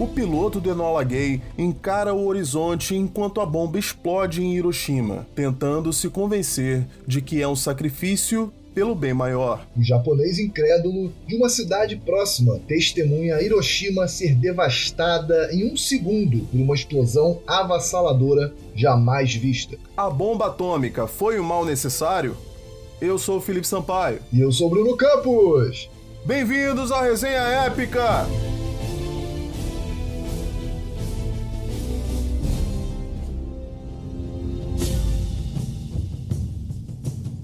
O piloto de Enola Gay encara o horizonte enquanto a bomba explode em Hiroshima, tentando se convencer de que é um sacrifício pelo bem maior. O japonês incrédulo de uma cidade próxima testemunha Hiroshima ser devastada em um segundo por uma explosão avassaladora jamais vista. A bomba atômica foi o mal necessário? Eu sou o Felipe Sampaio. E eu sou o Bruno Campos. Bem-vindos à resenha épica!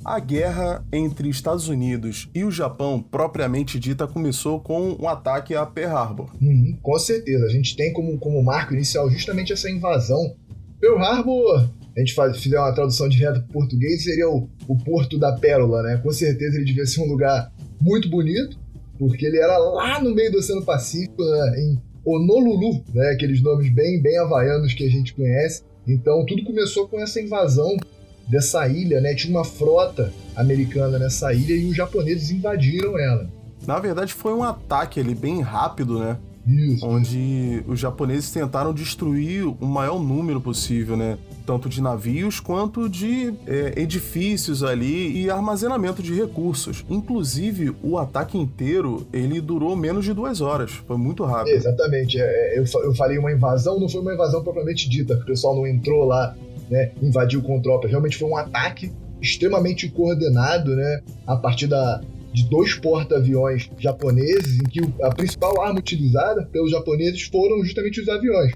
A guerra entre Estados Unidos e o Japão, propriamente dita, começou com o um ataque a Pearl Harbor. Uhum, com certeza. A gente tem como, como marco inicial justamente essa invasão. Pearl Harbor, a gente faz, fizer uma tradução direta para português, seria o, o Porto da Pérola, né? Com certeza ele devia ser um lugar muito bonito, porque ele era lá no meio do Oceano Pacífico, né? em Honolulu, né? Aqueles nomes bem, bem havaianos que a gente conhece. Então tudo começou com essa invasão dessa ilha, né? Tinha uma frota americana nessa ilha e os japoneses invadiram ela. Na verdade, foi um ataque ali bem rápido, né? Isso. Onde os japoneses tentaram destruir o maior número possível, né? Tanto de navios quanto de é, edifícios ali e armazenamento de recursos. Inclusive, o ataque inteiro ele durou menos de duas horas. Foi muito rápido. Exatamente. É, é eu, eu falei uma invasão, não foi uma invasão propriamente dita. O pessoal não entrou lá né, invadiu com tropas. Realmente foi um ataque extremamente coordenado, né, a partir da, de dois porta-aviões japoneses, em que a principal arma utilizada pelos japoneses foram justamente os aviões.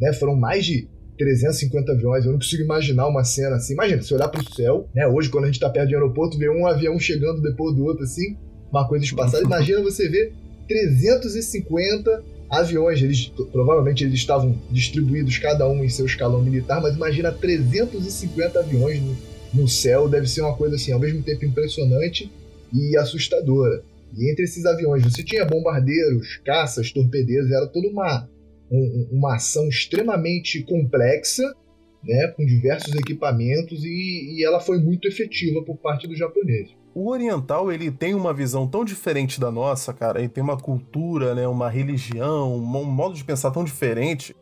Né, foram mais de 350 aviões. Eu não consigo imaginar uma cena assim. Imagina, se olhar para o céu, né? Hoje, quando a gente está perto do aeroporto, ver um avião chegando depois do outro, assim, uma coisa espaçada. Imagina você ver 350 aviões, eles provavelmente eles estavam distribuídos cada um em seu escalão militar, mas imagina 350 aviões no, no céu, deve ser uma coisa assim, ao mesmo tempo impressionante e assustadora. E entre esses aviões você tinha bombardeiros, caças, torpedeiros, era toda uma, um, uma ação extremamente complexa, né, com diversos equipamentos, e, e ela foi muito efetiva por parte dos japoneses o oriental ele tem uma visão tão diferente da nossa, cara, ele tem uma cultura, né, uma religião, um modo de pensar tão diferente.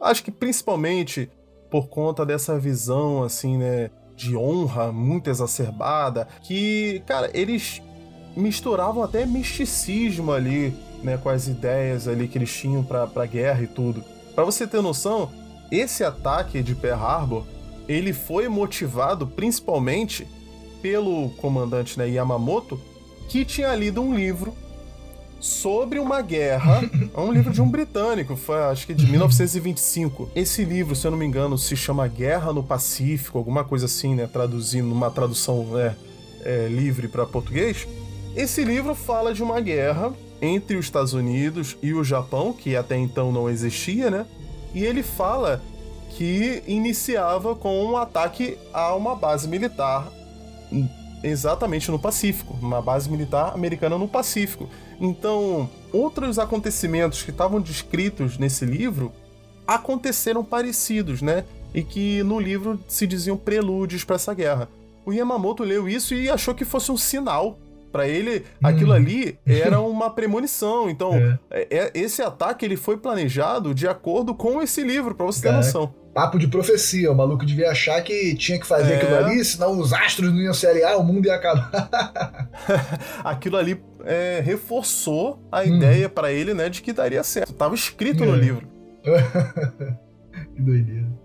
Acho que principalmente por conta dessa visão assim, né, de honra muito exacerbada, que, cara, eles misturavam até misticismo ali, né, com as ideias ali que eles tinham para pra guerra e tudo. Para você ter noção, esse ataque de Pearl Harbor, ele foi motivado principalmente pelo comandante né, Yamamoto, que tinha lido um livro sobre uma guerra, um livro de um britânico, foi, acho que de 1925. Esse livro, se eu não me engano, se chama Guerra no Pacífico, alguma coisa assim, né, traduzindo uma tradução né, é, livre para português. Esse livro fala de uma guerra entre os Estados Unidos e o Japão, que até então não existia, né? E ele fala que iniciava com um ataque a uma base militar exatamente no Pacífico, uma base militar americana no Pacífico. Então, outros acontecimentos que estavam descritos nesse livro aconteceram parecidos, né? E que no livro se diziam prelúdios para essa guerra. O Yamamoto leu isso e achou que fosse um sinal para ele, aquilo hum. ali era uma premonição. Então, é. É, é. esse ataque ele foi planejado de acordo com esse livro, para você ter noção papo de profecia. O maluco devia achar que tinha que fazer é. aquilo ali, senão os astros não iam se aliar, o mundo ia acabar. aquilo ali é, reforçou a hum. ideia para ele, né, de que daria certo. Tava escrito é. no livro. que doideira.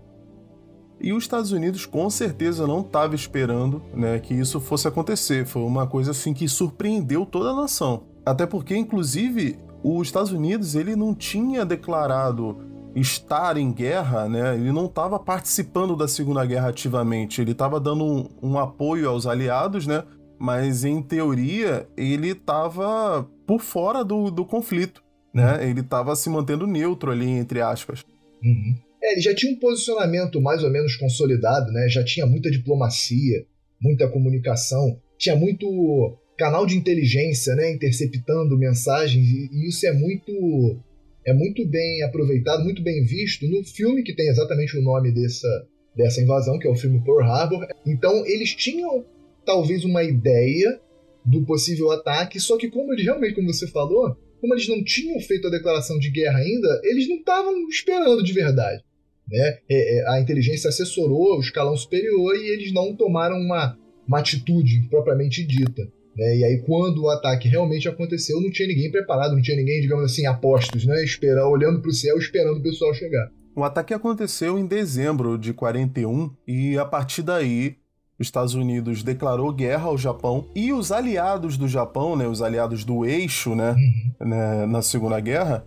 E os Estados Unidos com certeza não estava esperando né, que isso fosse acontecer. Foi uma coisa assim que surpreendeu toda a nação. Até porque, inclusive, os Estados Unidos ele não tinha declarado estar em guerra, né? Ele não estava participando da Segunda Guerra ativamente, ele estava dando um, um, apoio aos aliados, né? Mas em teoria ele estava por fora do, do conflito, né? Ele estava se mantendo neutro ali, entre aspas. Uhum. É, ele já tinha um posicionamento mais ou menos consolidado, né? Já tinha muita diplomacia, muita comunicação, tinha muito canal de inteligência, né? Interceptando mensagens, e isso é muito é muito bem aproveitado, muito bem visto no filme que tem exatamente o nome dessa, dessa invasão, que é o filme Pearl Harbor. Então, eles tinham talvez uma ideia do possível ataque, só que como ele realmente, como você falou, como eles não tinham feito a declaração de guerra ainda, eles não estavam esperando de verdade. Né? É, é, a inteligência assessorou o escalão superior e eles não tomaram uma, uma atitude propriamente dita. Né? E aí, quando o ataque realmente aconteceu, não tinha ninguém preparado, não tinha ninguém, digamos assim, apostos, né? Esperando, olhando para o céu, esperando o pessoal chegar. O ataque aconteceu em dezembro de 41 e a partir daí os Estados Unidos declarou guerra ao Japão e os aliados do Japão, né, os aliados do eixo, né, uhum. né, na Segunda Guerra,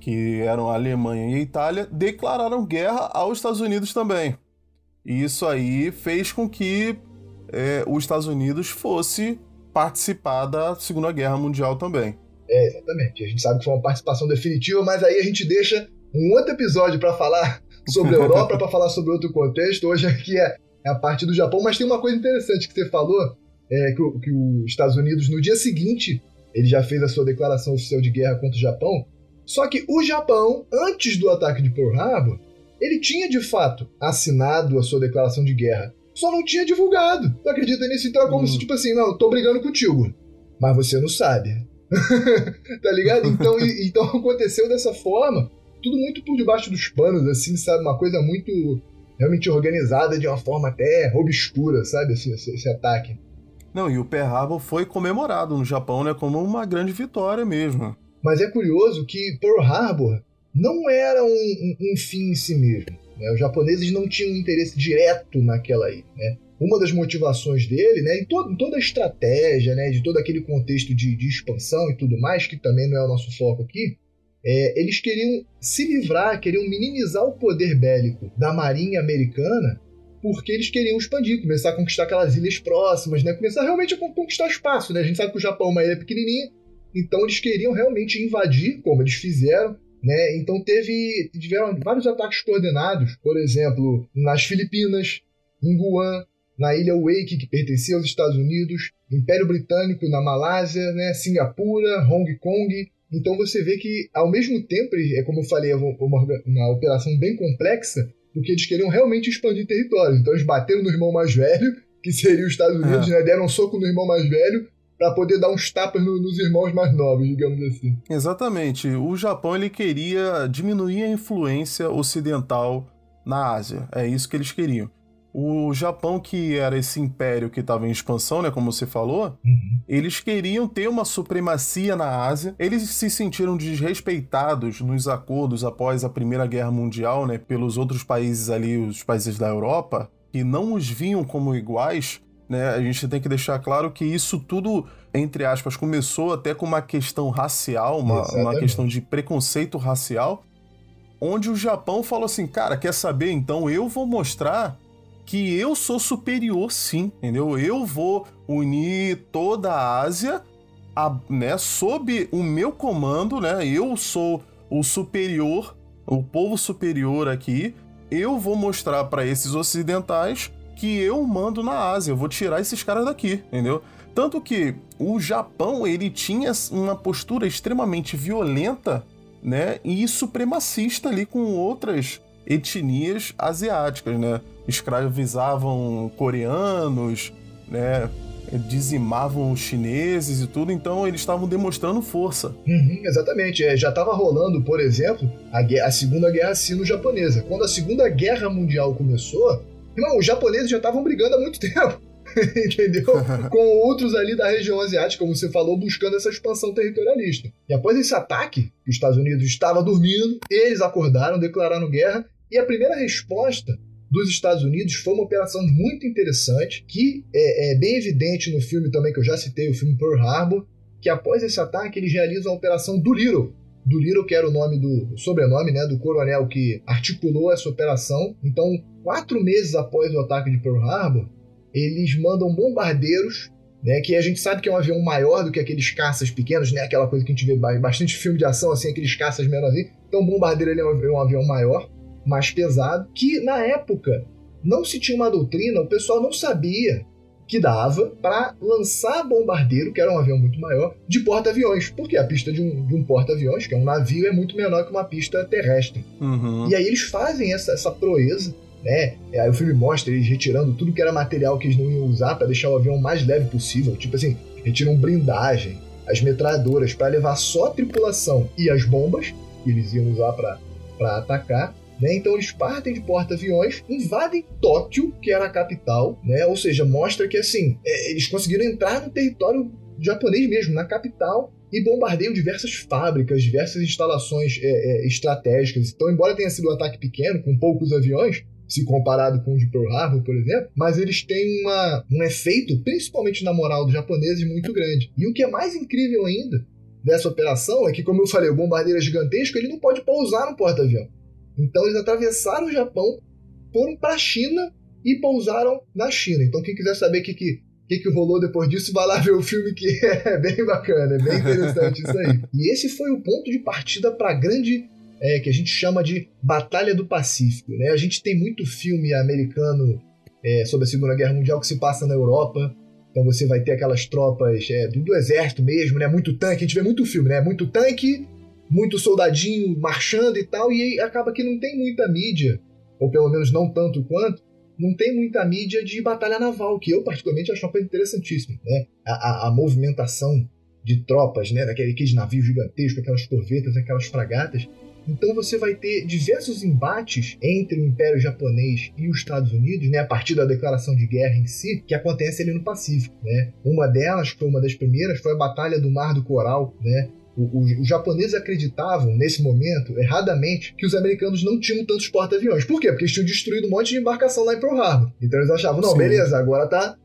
que eram a Alemanha e a Itália, declararam guerra aos Estados Unidos também. E isso aí fez com que é, os Estados Unidos fosse participar da Segunda Guerra Mundial também. É, exatamente. A gente sabe que foi uma participação definitiva, mas aí a gente deixa um outro episódio para falar sobre a Europa, para falar sobre outro contexto. Hoje aqui é, é, a parte do Japão, mas tem uma coisa interessante que você falou, é, que, que os Estados Unidos, no dia seguinte, ele já fez a sua declaração oficial de guerra contra o Japão, só que o Japão, antes do ataque de Pearl Harbor, ele tinha de fato assinado a sua declaração de guerra só não tinha divulgado. Tu acredita nisso? Então é como hum. se, tipo assim, não, tô brigando contigo. Mas você não sabe. tá ligado? Então, e, então aconteceu dessa forma. Tudo muito por debaixo dos panos, assim, sabe? Uma coisa muito realmente organizada de uma forma até obscura, sabe? Esse, esse, esse ataque. Não, e o Pearl Harbor foi comemorado no Japão, né? Como uma grande vitória mesmo. Mas é curioso que Pearl Harbor não era um, um, um fim em si mesmo. Né? Os japoneses não tinham interesse direto naquela ilha. Né? Uma das motivações dele, né, em, to em toda a estratégia, né, de todo aquele contexto de, de, expansão e tudo mais, que também não é o nosso foco aqui, é, eles queriam se livrar, queriam minimizar o poder bélico da marinha americana, porque eles queriam expandir, começar a conquistar aquelas ilhas próximas, né, começar realmente a conquistar espaço. Né? A gente sabe que o Japão é uma ilha pequenininha, então eles queriam realmente invadir, como eles fizeram, né? Então teve tiveram vários ataques coordenados, por exemplo, nas Filipinas, em Guam, na ilha Wake, que pertencia aos Estados Unidos, Império Britânico na Malásia, né? Singapura, Hong Kong. Então você vê que, ao mesmo tempo, é como eu falei, é uma, uma operação bem complexa, porque eles queriam realmente expandir território. Então eles bateram no irmão mais velho, que seria os Estados Unidos, é. né? deram um soco no irmão mais velho, para poder dar uns tapas no, nos irmãos mais novos, digamos assim. Exatamente. O Japão ele queria diminuir a influência ocidental na Ásia. É isso que eles queriam. O Japão, que era esse império que estava em expansão, né, como você falou, uhum. eles queriam ter uma supremacia na Ásia. Eles se sentiram desrespeitados nos acordos após a Primeira Guerra Mundial, né, pelos outros países ali, os países da Europa, que não os viam como iguais né? A gente tem que deixar claro que isso tudo, entre aspas, começou até com uma questão racial, uma, uma questão de preconceito racial, onde o Japão falou assim: cara, quer saber? Então eu vou mostrar que eu sou superior sim, entendeu? Eu vou unir toda a Ásia a, né, sob o meu comando, né? Eu sou o superior, o povo superior aqui. Eu vou mostrar para esses ocidentais que eu mando na Ásia, eu vou tirar esses caras daqui, entendeu? Tanto que o Japão, ele tinha uma postura extremamente violenta, né, e supremacista ali com outras etnias asiáticas, né? Escravizavam coreanos, né? dizimavam os chineses e tudo, então eles estavam demonstrando força. Uhum, exatamente. É, já estava rolando, por exemplo, a, a Segunda Guerra Sino-Japonesa. Quando a Segunda Guerra Mundial começou, Irmão, os japoneses já estavam brigando há muito tempo. entendeu? Com outros ali da região asiática, como você falou, buscando essa expansão territorialista. E após esse ataque, que os Estados Unidos estava dormindo, eles acordaram, declararam guerra, e a primeira resposta dos Estados Unidos foi uma operação muito interessante, que é, é bem evidente no filme também que eu já citei, o filme Pearl Harbor, que após esse ataque eles realizam a operação Doolittle, do Little, que era o nome do o sobrenome, né, do coronel que articulou essa operação. Então, quatro meses após o ataque de Pearl Harbor, eles mandam bombardeiros, né, que a gente sabe que é um avião maior do que aqueles caças pequenos, né, aquela coisa que a gente vê bastante filme de ação, assim, aqueles caças menorzinhos. Então, o bombardeiro ele é um avião maior, mais pesado, que na época não se tinha uma doutrina, o pessoal não sabia que dava para lançar bombardeiro, que era um avião muito maior, de porta-aviões. Porque a pista de um, um porta-aviões, que é um navio, é muito menor que uma pista terrestre. Uhum. E aí eles fazem essa, essa proeza. Né? Aí o filme mostra eles retirando tudo que era material que eles não iam usar para deixar o avião o mais leve possível. Tipo assim, retiram blindagem, as metralhadoras para levar só a tripulação e as bombas que eles iam usar para atacar. Né? Então eles partem de porta-aviões, invadem Tóquio, que era a capital, né? ou seja, mostra que assim é, eles conseguiram entrar no território japonês mesmo, na capital, e bombardeiam diversas fábricas, diversas instalações é, é, estratégicas. Então, embora tenha sido um ataque pequeno, com poucos aviões, se comparado com o de Pearl Harbor, por exemplo, mas eles têm uma, um efeito, principalmente na moral dos japoneses, muito grande. E o que é mais incrível ainda dessa operação é que, como eu falei, o bombardeiro é gigantesco, ele não pode pousar no porta-avião. Então eles atravessaram o Japão, foram para a China e pousaram na China. Então quem quiser saber o que, que, que, que rolou depois disso, vai lá ver o filme que é bem bacana, é bem interessante isso aí. E esse foi o ponto de partida para a grande é, que a gente chama de Batalha do Pacífico. Né? A gente tem muito filme americano é, sobre a Segunda Guerra Mundial que se passa na Europa. Então você vai ter aquelas tropas é, do, do, exército mesmo, né? Muito tanque, a gente vê muito filme, né? Muito tanque, muito soldadinho marchando e tal, e acaba que não tem muita mídia, ou pelo menos não tanto quanto, não tem muita mídia de batalha naval, que eu particularmente acho uma coisa interessantíssima, né? A, a, a movimentação de tropas, né? Daqueles navios gigantescos, aquelas corvetas, aquelas fragatas, então você vai ter diversos embates entre o Império Japonês e os Estados Unidos, né, a partir da declaração de guerra em si, que acontece ali no Pacífico. Né? Uma delas, foi uma das primeiras, foi a Batalha do Mar do Coral, né? Os japoneses acreditavam, nesse momento, erradamente, que os americanos não tinham tantos porta-aviões. Por quê? Porque eles tinham destruído um monte de embarcação lá em Pearl Harbor. Então eles achavam, não, Sim. beleza, agora tá.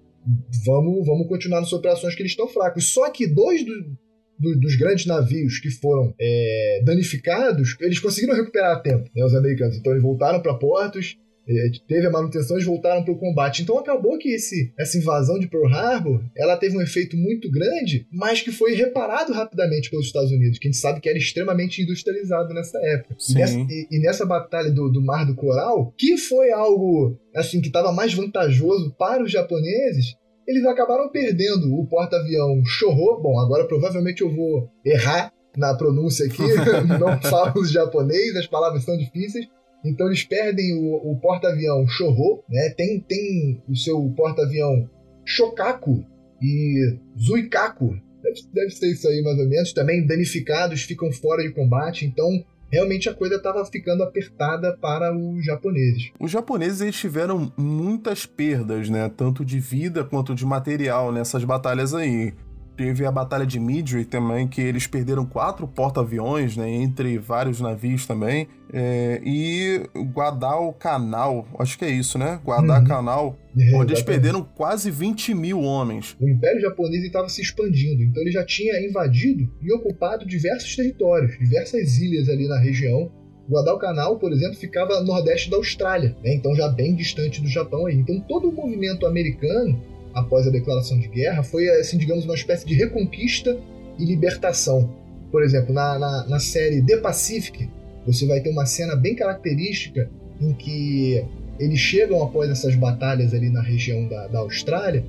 Vamos, vamos continuar nas operações que eles estão fracos. Só que dois do, do, dos grandes navios que foram é, danificados, eles conseguiram recuperar a tempo, né, os americanos. Então eles voltaram para portos, é, teve a manutenção e voltaram para o combate. Então acabou que esse, essa invasão de Pearl Harbor ela teve um efeito muito grande, mas que foi reparado rapidamente pelos Estados Unidos, que a gente sabe que era extremamente industrializado nessa época. E nessa, e, e nessa, batalha do, do Mar do Coral, que foi algo assim que estava mais vantajoso para os japoneses, eles acabaram perdendo o porta-avião Chorro. Bom, agora provavelmente eu vou errar na pronúncia aqui, não falo japonês, as palavras são difíceis. Então eles perdem o, o porta-avião Chorro, né? Tem, tem o seu porta-avião Shokaku e Zuikaku. Deve, deve ser isso aí mais ou menos. Também danificados, ficam fora de combate. Então realmente a coisa estava ficando apertada para os japoneses. Os japoneses eles tiveram muitas perdas, né? Tanto de vida quanto de material nessas batalhas aí. Teve a Batalha de Midway também, que eles perderam quatro porta-aviões, né? Entre vários navios também. É, e Guadalcanal, acho que é isso, né? Guadalcanal, uhum. onde eles perderam quase 20 mil homens. O Império Japonês estava se expandindo, então ele já tinha invadido e ocupado diversos territórios, diversas ilhas ali na região. Guadalcanal, por exemplo, ficava no nordeste da Austrália, né? então já bem distante do Japão aí. Então todo o movimento americano após a declaração de guerra foi, assim, digamos, uma espécie de reconquista e libertação. Por exemplo, na, na, na série The Pacific, você vai ter uma cena bem característica em que eles chegam após essas batalhas ali na região da, da Austrália,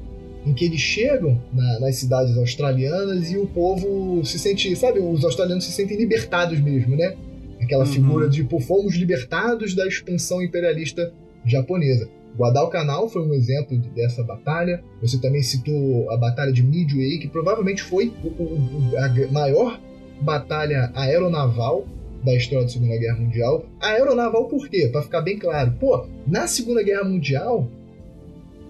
em que eles chegam na, nas cidades australianas e o povo se sente, sabe, os australianos se sentem libertados mesmo, né? Aquela uhum. figura de, pô, fomos libertados da expansão imperialista japonesa. Guadalcanal foi um exemplo dessa batalha. Você também citou a Batalha de Midway, que provavelmente foi a maior batalha aeronaval da história da Segunda Guerra Mundial. Aeronaval por quê? Para ficar bem claro. Pô, na Segunda Guerra Mundial,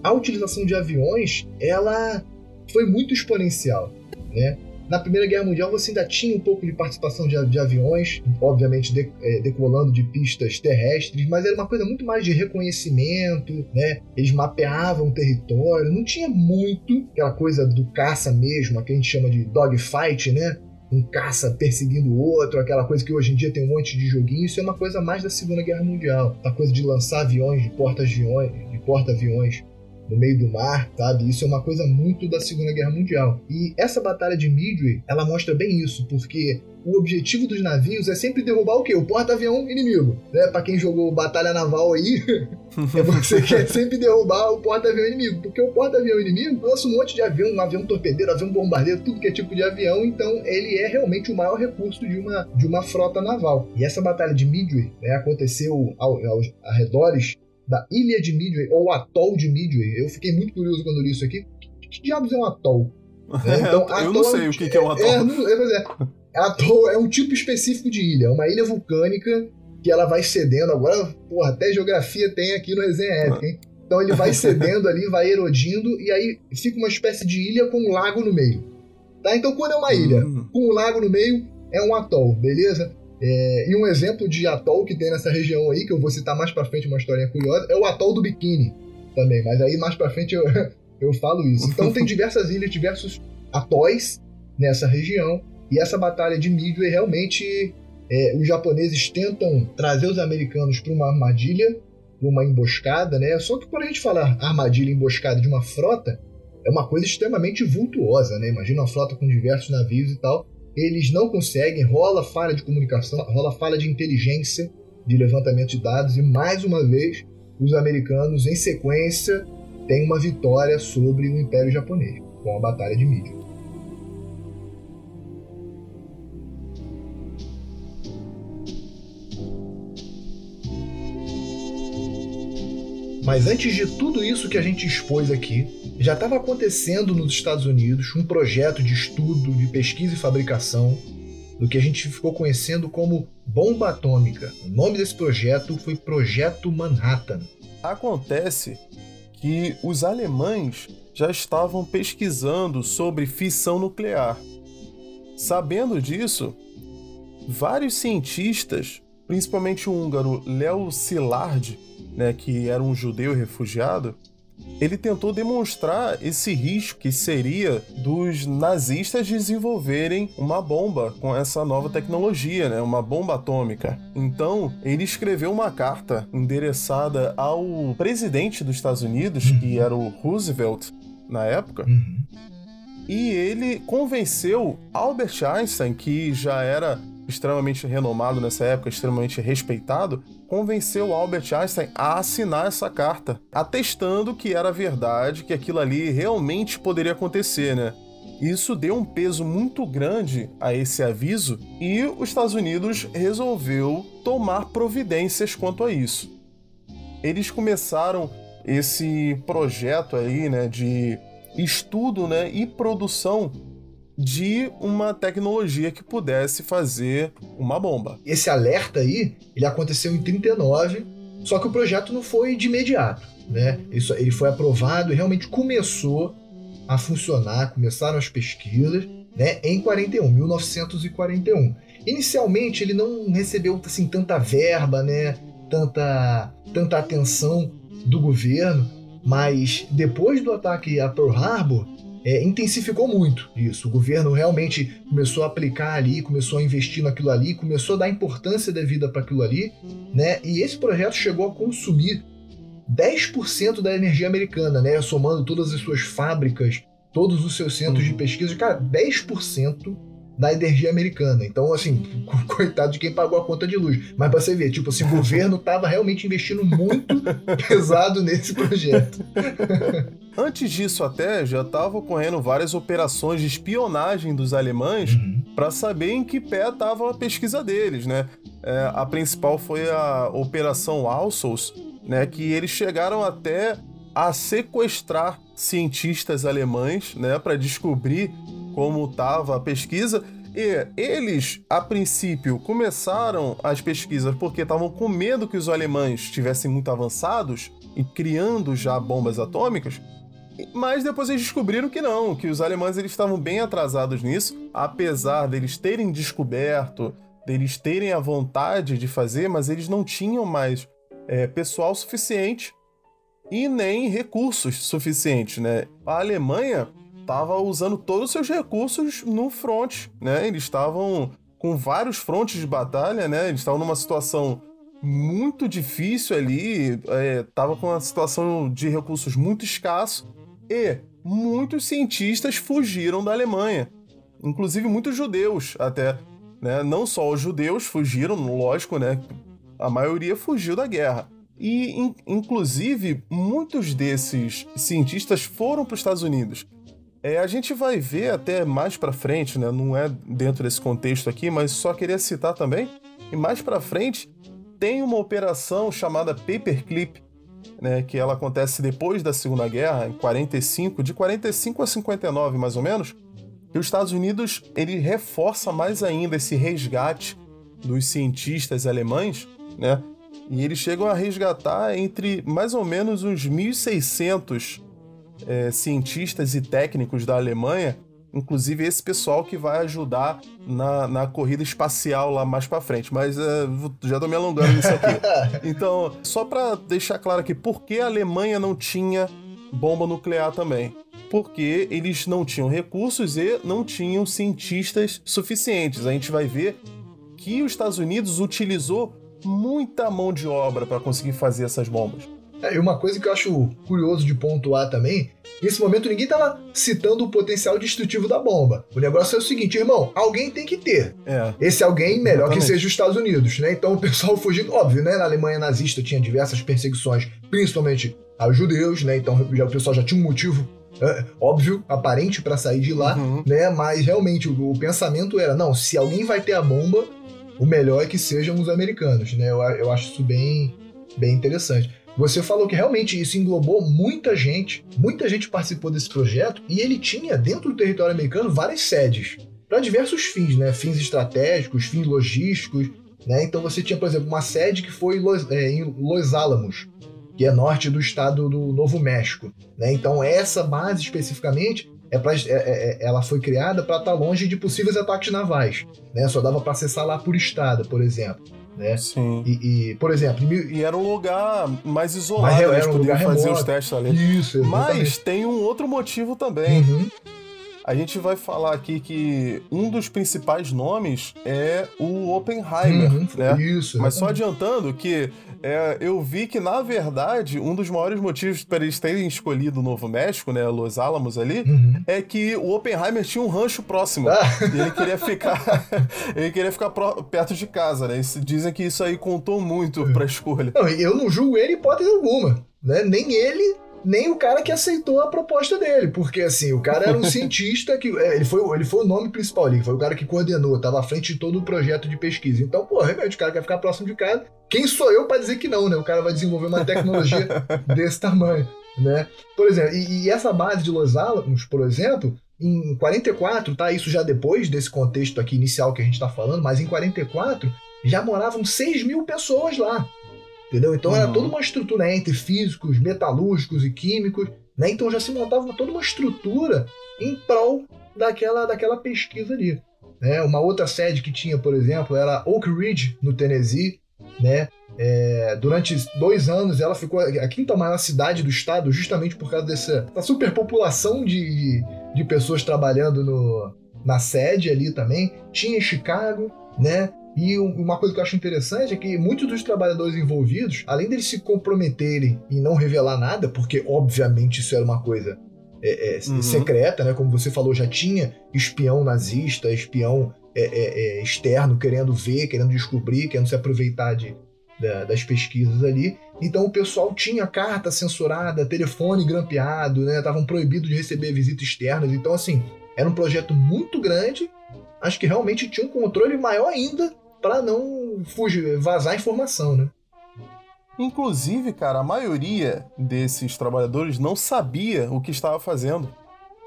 a utilização de aviões, ela foi muito exponencial, né? Na Primeira Guerra Mundial você ainda tinha um pouco de participação de, de aviões, obviamente de, é, decolando de pistas terrestres, mas era uma coisa muito mais de reconhecimento, né? Eles mapeavam o território, não tinha muito aquela coisa do caça mesmo, a que a gente chama de dogfight, né? um caça perseguindo o outro, aquela coisa que hoje em dia tem um monte de joguinho, isso é uma coisa mais da Segunda Guerra Mundial. A coisa de lançar aviões de porta-aviões, de porta-aviões no meio do mar, sabe? Isso é uma coisa muito da Segunda Guerra Mundial. E essa batalha de Midway, ela mostra bem isso, porque o objetivo dos navios é sempre derrubar o quê? O porta-avião inimigo. Né? Para quem jogou batalha naval aí, é você quer sempre derrubar o porta-avião inimigo, porque o porta-avião inimigo lança um monte de avião, um avião torpedeiro, avião bombardeiro, tudo que é tipo de avião, então ele é realmente o maior recurso de uma, de uma frota naval. E essa batalha de Midway né, aconteceu ao, aos arredores da ilha de Midway, ou atol de Midway. Eu fiquei muito curioso quando li isso aqui. Que, que diabos é um atol? Né? Então, eu não sei é o que, que é um atol. É, é, é, atol é um tipo específico de ilha, é uma ilha vulcânica que ela vai cedendo. Agora, porra, até geografia tem aqui no Resenha Épica, hein? Então ele vai cedendo ali, vai erodindo, e aí fica uma espécie de ilha com um lago no meio. Tá? Então, quando é uma ilha uhum. com um lago no meio, é um atol, beleza? É, e um exemplo de atol que tem nessa região aí, que eu vou citar mais pra frente, uma história curiosa, é o atol do Biquíni também, mas aí mais pra frente eu, eu falo isso. Então tem diversas ilhas, diversos atóis nessa região, e essa batalha de Midway realmente é, os japoneses tentam trazer os americanos para uma armadilha, para uma emboscada, né? Só que quando a gente fala armadilha emboscada de uma frota, é uma coisa extremamente vultuosa, né? Imagina uma frota com diversos navios e tal eles não conseguem, rola falha de comunicação, rola falha de inteligência, de levantamento de dados, e mais uma vez, os americanos, em sequência, têm uma vitória sobre o Império Japonês, com a Batalha de Midway. Mas antes de tudo isso que a gente expôs aqui, já estava acontecendo nos Estados Unidos um projeto de estudo, de pesquisa e fabricação do que a gente ficou conhecendo como bomba atômica. O nome desse projeto foi Projeto Manhattan. Acontece que os alemães já estavam pesquisando sobre fissão nuclear. Sabendo disso, vários cientistas, principalmente o húngaro Leo Szilard, né, que era um judeu refugiado, ele tentou demonstrar esse risco que seria dos nazistas desenvolverem uma bomba com essa nova tecnologia, né? uma bomba atômica. Então, ele escreveu uma carta endereçada ao presidente dos Estados Unidos, uhum. que era o Roosevelt na época. Uhum. E ele convenceu Albert Einstein, que já era extremamente renomado nessa época, extremamente respeitado, convenceu Albert Einstein a assinar essa carta, atestando que era verdade, que aquilo ali realmente poderia acontecer, né? Isso deu um peso muito grande a esse aviso e os Estados Unidos resolveu tomar providências quanto a isso. Eles começaram esse projeto aí, né, de estudo, né, e produção de uma tecnologia que pudesse fazer uma bomba. Esse alerta aí, ele aconteceu em 39, só que o projeto não foi de imediato, né? Isso, ele foi aprovado e realmente começou a funcionar, começaram as pesquisas, né, em 41, 1941. Inicialmente ele não recebeu assim tanta verba, né, tanta tanta atenção do governo, mas depois do ataque a Pearl Harbor, é, intensificou muito isso. O governo realmente começou a aplicar ali, começou a investir naquilo ali, começou a dar importância devida para aquilo ali, né? E esse projeto chegou a consumir 10% da energia americana, né? Somando todas as suas fábricas, todos os seus centros uhum. de pesquisa, cara, 10% da energia americana. Então, assim, coitado de quem pagou a conta de luz. Mas pra você ver, tipo assim, o governo tava realmente investindo muito pesado nesse projeto. Antes disso, até já estavam ocorrendo várias operações de espionagem dos alemães uhum. para saber em que pé estava a pesquisa deles, né? É, a principal foi a Operação Alsos, né? Que eles chegaram até a sequestrar cientistas alemães, né? Para descobrir como estava a pesquisa. E eles, a princípio, começaram as pesquisas porque estavam com medo que os alemães estivessem muito avançados e criando já bombas atômicas. Mas depois eles descobriram que não, que os alemães eles estavam bem atrasados nisso, apesar deles terem descoberto, deles terem a vontade de fazer, mas eles não tinham mais é, pessoal suficiente e nem recursos suficientes, né? A Alemanha estava usando todos os seus recursos no front, né? Eles estavam com vários frontes de batalha, né? Eles estavam numa situação muito difícil ali, estava é, com uma situação de recursos muito escasso e muitos cientistas fugiram da Alemanha, inclusive muitos judeus até, né? Não só os judeus fugiram, lógico, né? A maioria fugiu da guerra. E, in, inclusive, muitos desses cientistas foram para os Estados Unidos. É, a gente vai ver até mais para frente, né? Não é dentro desse contexto aqui, mas só queria citar também. E mais para frente tem uma operação chamada Paperclip, né, que ela acontece depois da Segunda Guerra, em 45, de 45 a 59 mais ou menos, que os Estados Unidos ele reforça mais ainda esse resgate dos cientistas alemães, né? E eles chegam a resgatar entre mais ou menos uns 1.600 é, cientistas e técnicos da Alemanha, inclusive esse pessoal que vai ajudar na, na corrida espacial lá mais para frente. Mas é, já tô me alongando nisso aqui. Então, só para deixar claro aqui, por que a Alemanha não tinha bomba nuclear também? Porque eles não tinham recursos e não tinham cientistas suficientes. A gente vai ver que os Estados Unidos utilizou muita mão de obra para conseguir fazer essas bombas. É, e uma coisa que eu acho curioso de pontuar também, nesse momento ninguém tava citando o potencial destrutivo da bomba. O negócio é o seguinte, irmão, alguém tem que ter. É. Esse alguém melhor Exatamente. que seja os Estados Unidos, né? Então o pessoal fugindo, óbvio, né? Na Alemanha nazista tinha diversas perseguições, principalmente aos judeus, né? Então já, o pessoal já tinha um motivo é, óbvio, aparente para sair de lá, uhum. né? Mas realmente o, o, pensamento era, não, se alguém vai ter a bomba, o melhor é que sejam os americanos, né? Eu, eu acho isso bem, bem interessante. Você falou que realmente isso englobou muita gente, muita gente participou desse projeto e ele tinha dentro do território americano várias sedes para diversos fins, né? Fins estratégicos, fins logísticos, né? Então você tinha, por exemplo, uma sede que foi é, em Los Alamos, que é norte do estado do Novo México, né? Então essa base especificamente é pra, é, é, é ela foi criada para estar tá longe de possíveis ataques navais, né? Só dava para acessar lá por estrada, por exemplo. Né? Sim. E, e, por exemplo. E era um lugar mais isolado, Mas era um lugar fazer remoto. os testes ali. Isso, exatamente. Mas tem um outro motivo também. Uhum. A gente vai falar aqui que um dos principais nomes é o Oppenheimer, uhum, né? Isso. Mas só adiantando que é, eu vi que, na verdade, um dos maiores motivos para eles terem escolhido o Novo México, né, Los Alamos ali, uhum. é que o Oppenheimer tinha um rancho próximo. Ah. E ele queria ficar, ele queria ficar perto de casa, né? E dizem que isso aí contou muito para a escolha. Não, eu não julgo ele hipótese alguma, né? Nem ele nem o cara que aceitou a proposta dele, porque assim, o cara era um cientista que. É, ele, foi, ele foi o nome principal ali, foi o cara que coordenou, estava à frente de todo o projeto de pesquisa. Então, pô, realmente, o cara quer ficar próximo de casa. Quem sou eu para dizer que não, né? O cara vai desenvolver uma tecnologia desse tamanho, né? Por exemplo, e, e essa base de Los Alamos, por exemplo, em 44, tá? Isso já depois desse contexto aqui inicial que a gente tá falando, mas em 44 já moravam 6 mil pessoas lá. Entendeu? Então uhum. era toda uma estrutura entre físicos, metalúrgicos e químicos, né? Então já se montava toda uma estrutura em prol daquela, daquela pesquisa ali. Né? Uma outra sede que tinha, por exemplo, era Oak Ridge, no Tennessee, né? É, durante dois anos ela ficou a quinta maior cidade do estado, justamente por causa dessa, superpopulação de, de pessoas trabalhando no, na sede ali também. Tinha Chicago, né? E uma coisa que eu acho interessante é que muitos dos trabalhadores envolvidos, além deles se comprometerem e não revelar nada, porque obviamente isso era uma coisa é, é, uhum. secreta, né? Como você falou, já tinha espião nazista, espião é, é, é externo querendo ver, querendo descobrir, querendo se aproveitar de, da, das pesquisas ali. Então o pessoal tinha carta censurada, telefone grampeado, né? Estavam proibidos de receber visitas externas. Então, assim, era um projeto muito grande. Acho que realmente tinha um controle maior ainda para não fugir, vazar informação, né? Inclusive, cara, a maioria desses trabalhadores não sabia o que estava fazendo.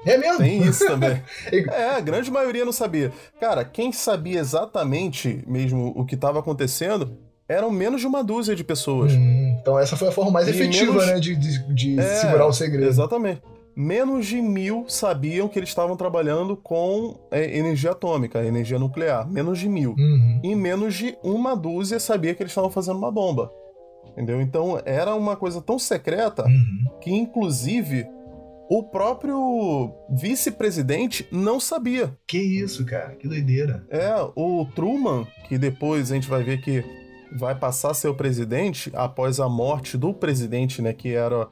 É mesmo? Tem isso também. é, a grande maioria não sabia. Cara, quem sabia exatamente mesmo o que estava acontecendo eram menos de uma dúzia de pessoas. Hum, então essa foi a forma mais e efetiva, menos... né, de, de, de é, segurar o segredo. Exatamente menos de mil sabiam que eles estavam trabalhando com é, energia atômica, energia nuclear. Menos de mil. Uhum. E menos de uma dúzia sabia que eles estavam fazendo uma bomba. Entendeu? Então era uma coisa tão secreta uhum. que, inclusive, o próprio vice-presidente não sabia. Que isso, cara? Que doideira. É, o Truman, que depois a gente vai ver que vai passar a ser o presidente após a morte do presidente, né, que era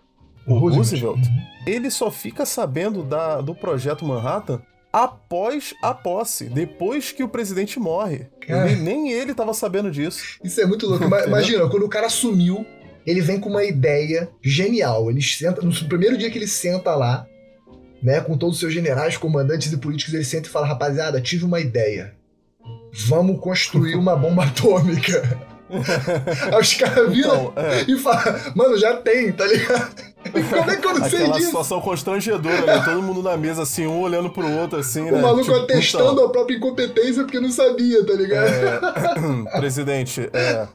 o Roosevelt, uhum. ele só fica sabendo da, do projeto Manhattan após a posse, depois que o presidente morre. Ele, nem ele estava sabendo disso. Isso é muito louco. Imagina, quando o cara sumiu, ele vem com uma ideia genial. Ele senta, no primeiro dia que ele senta lá, né, com todos os seus generais, comandantes e políticos, ele senta e fala: rapaziada, tive uma ideia. Vamos construir uma bomba atômica. Aí os caras viram então, é. e falam, mano, já tem, tá ligado? Como é que eu não sei Aquela disso? situação constrangedora, né? Todo mundo na mesa, assim, um olhando pro outro, assim, o né? O maluco tipo, atestando então... a própria incompetência porque não sabia, tá ligado? É... Presidente, é.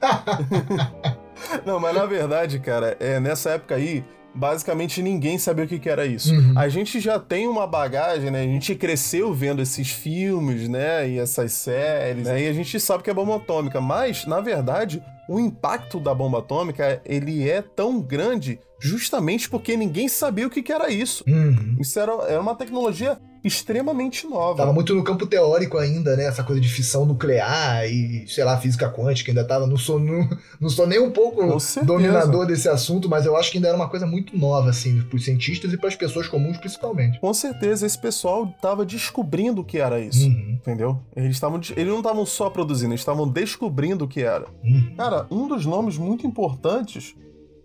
não, mas na verdade, cara, é, nessa época aí, basicamente ninguém sabia o que, que era isso. Uhum. A gente já tem uma bagagem, né? A gente cresceu vendo esses filmes, né? E essas séries, né? E a gente sabe que é bomba atômica. Mas, na verdade, o impacto da bomba atômica, ele é tão grande justamente porque ninguém sabia o que, que era isso. Uhum. Isso era, era uma tecnologia extremamente nova. Tava muito no campo teórico ainda, né? Essa coisa de fissão nuclear e, sei lá, física quântica ainda tava. Não sou, não, não sou nem um pouco dominador desse assunto, mas eu acho que ainda era uma coisa muito nova, assim, pros cientistas e para as pessoas comuns principalmente. Com certeza, esse pessoal tava descobrindo o que era isso. Uhum. Entendeu? Eles, tavam, eles não estavam só produzindo, eles estavam descobrindo o que era. Uhum. Cara, um dos nomes muito importantes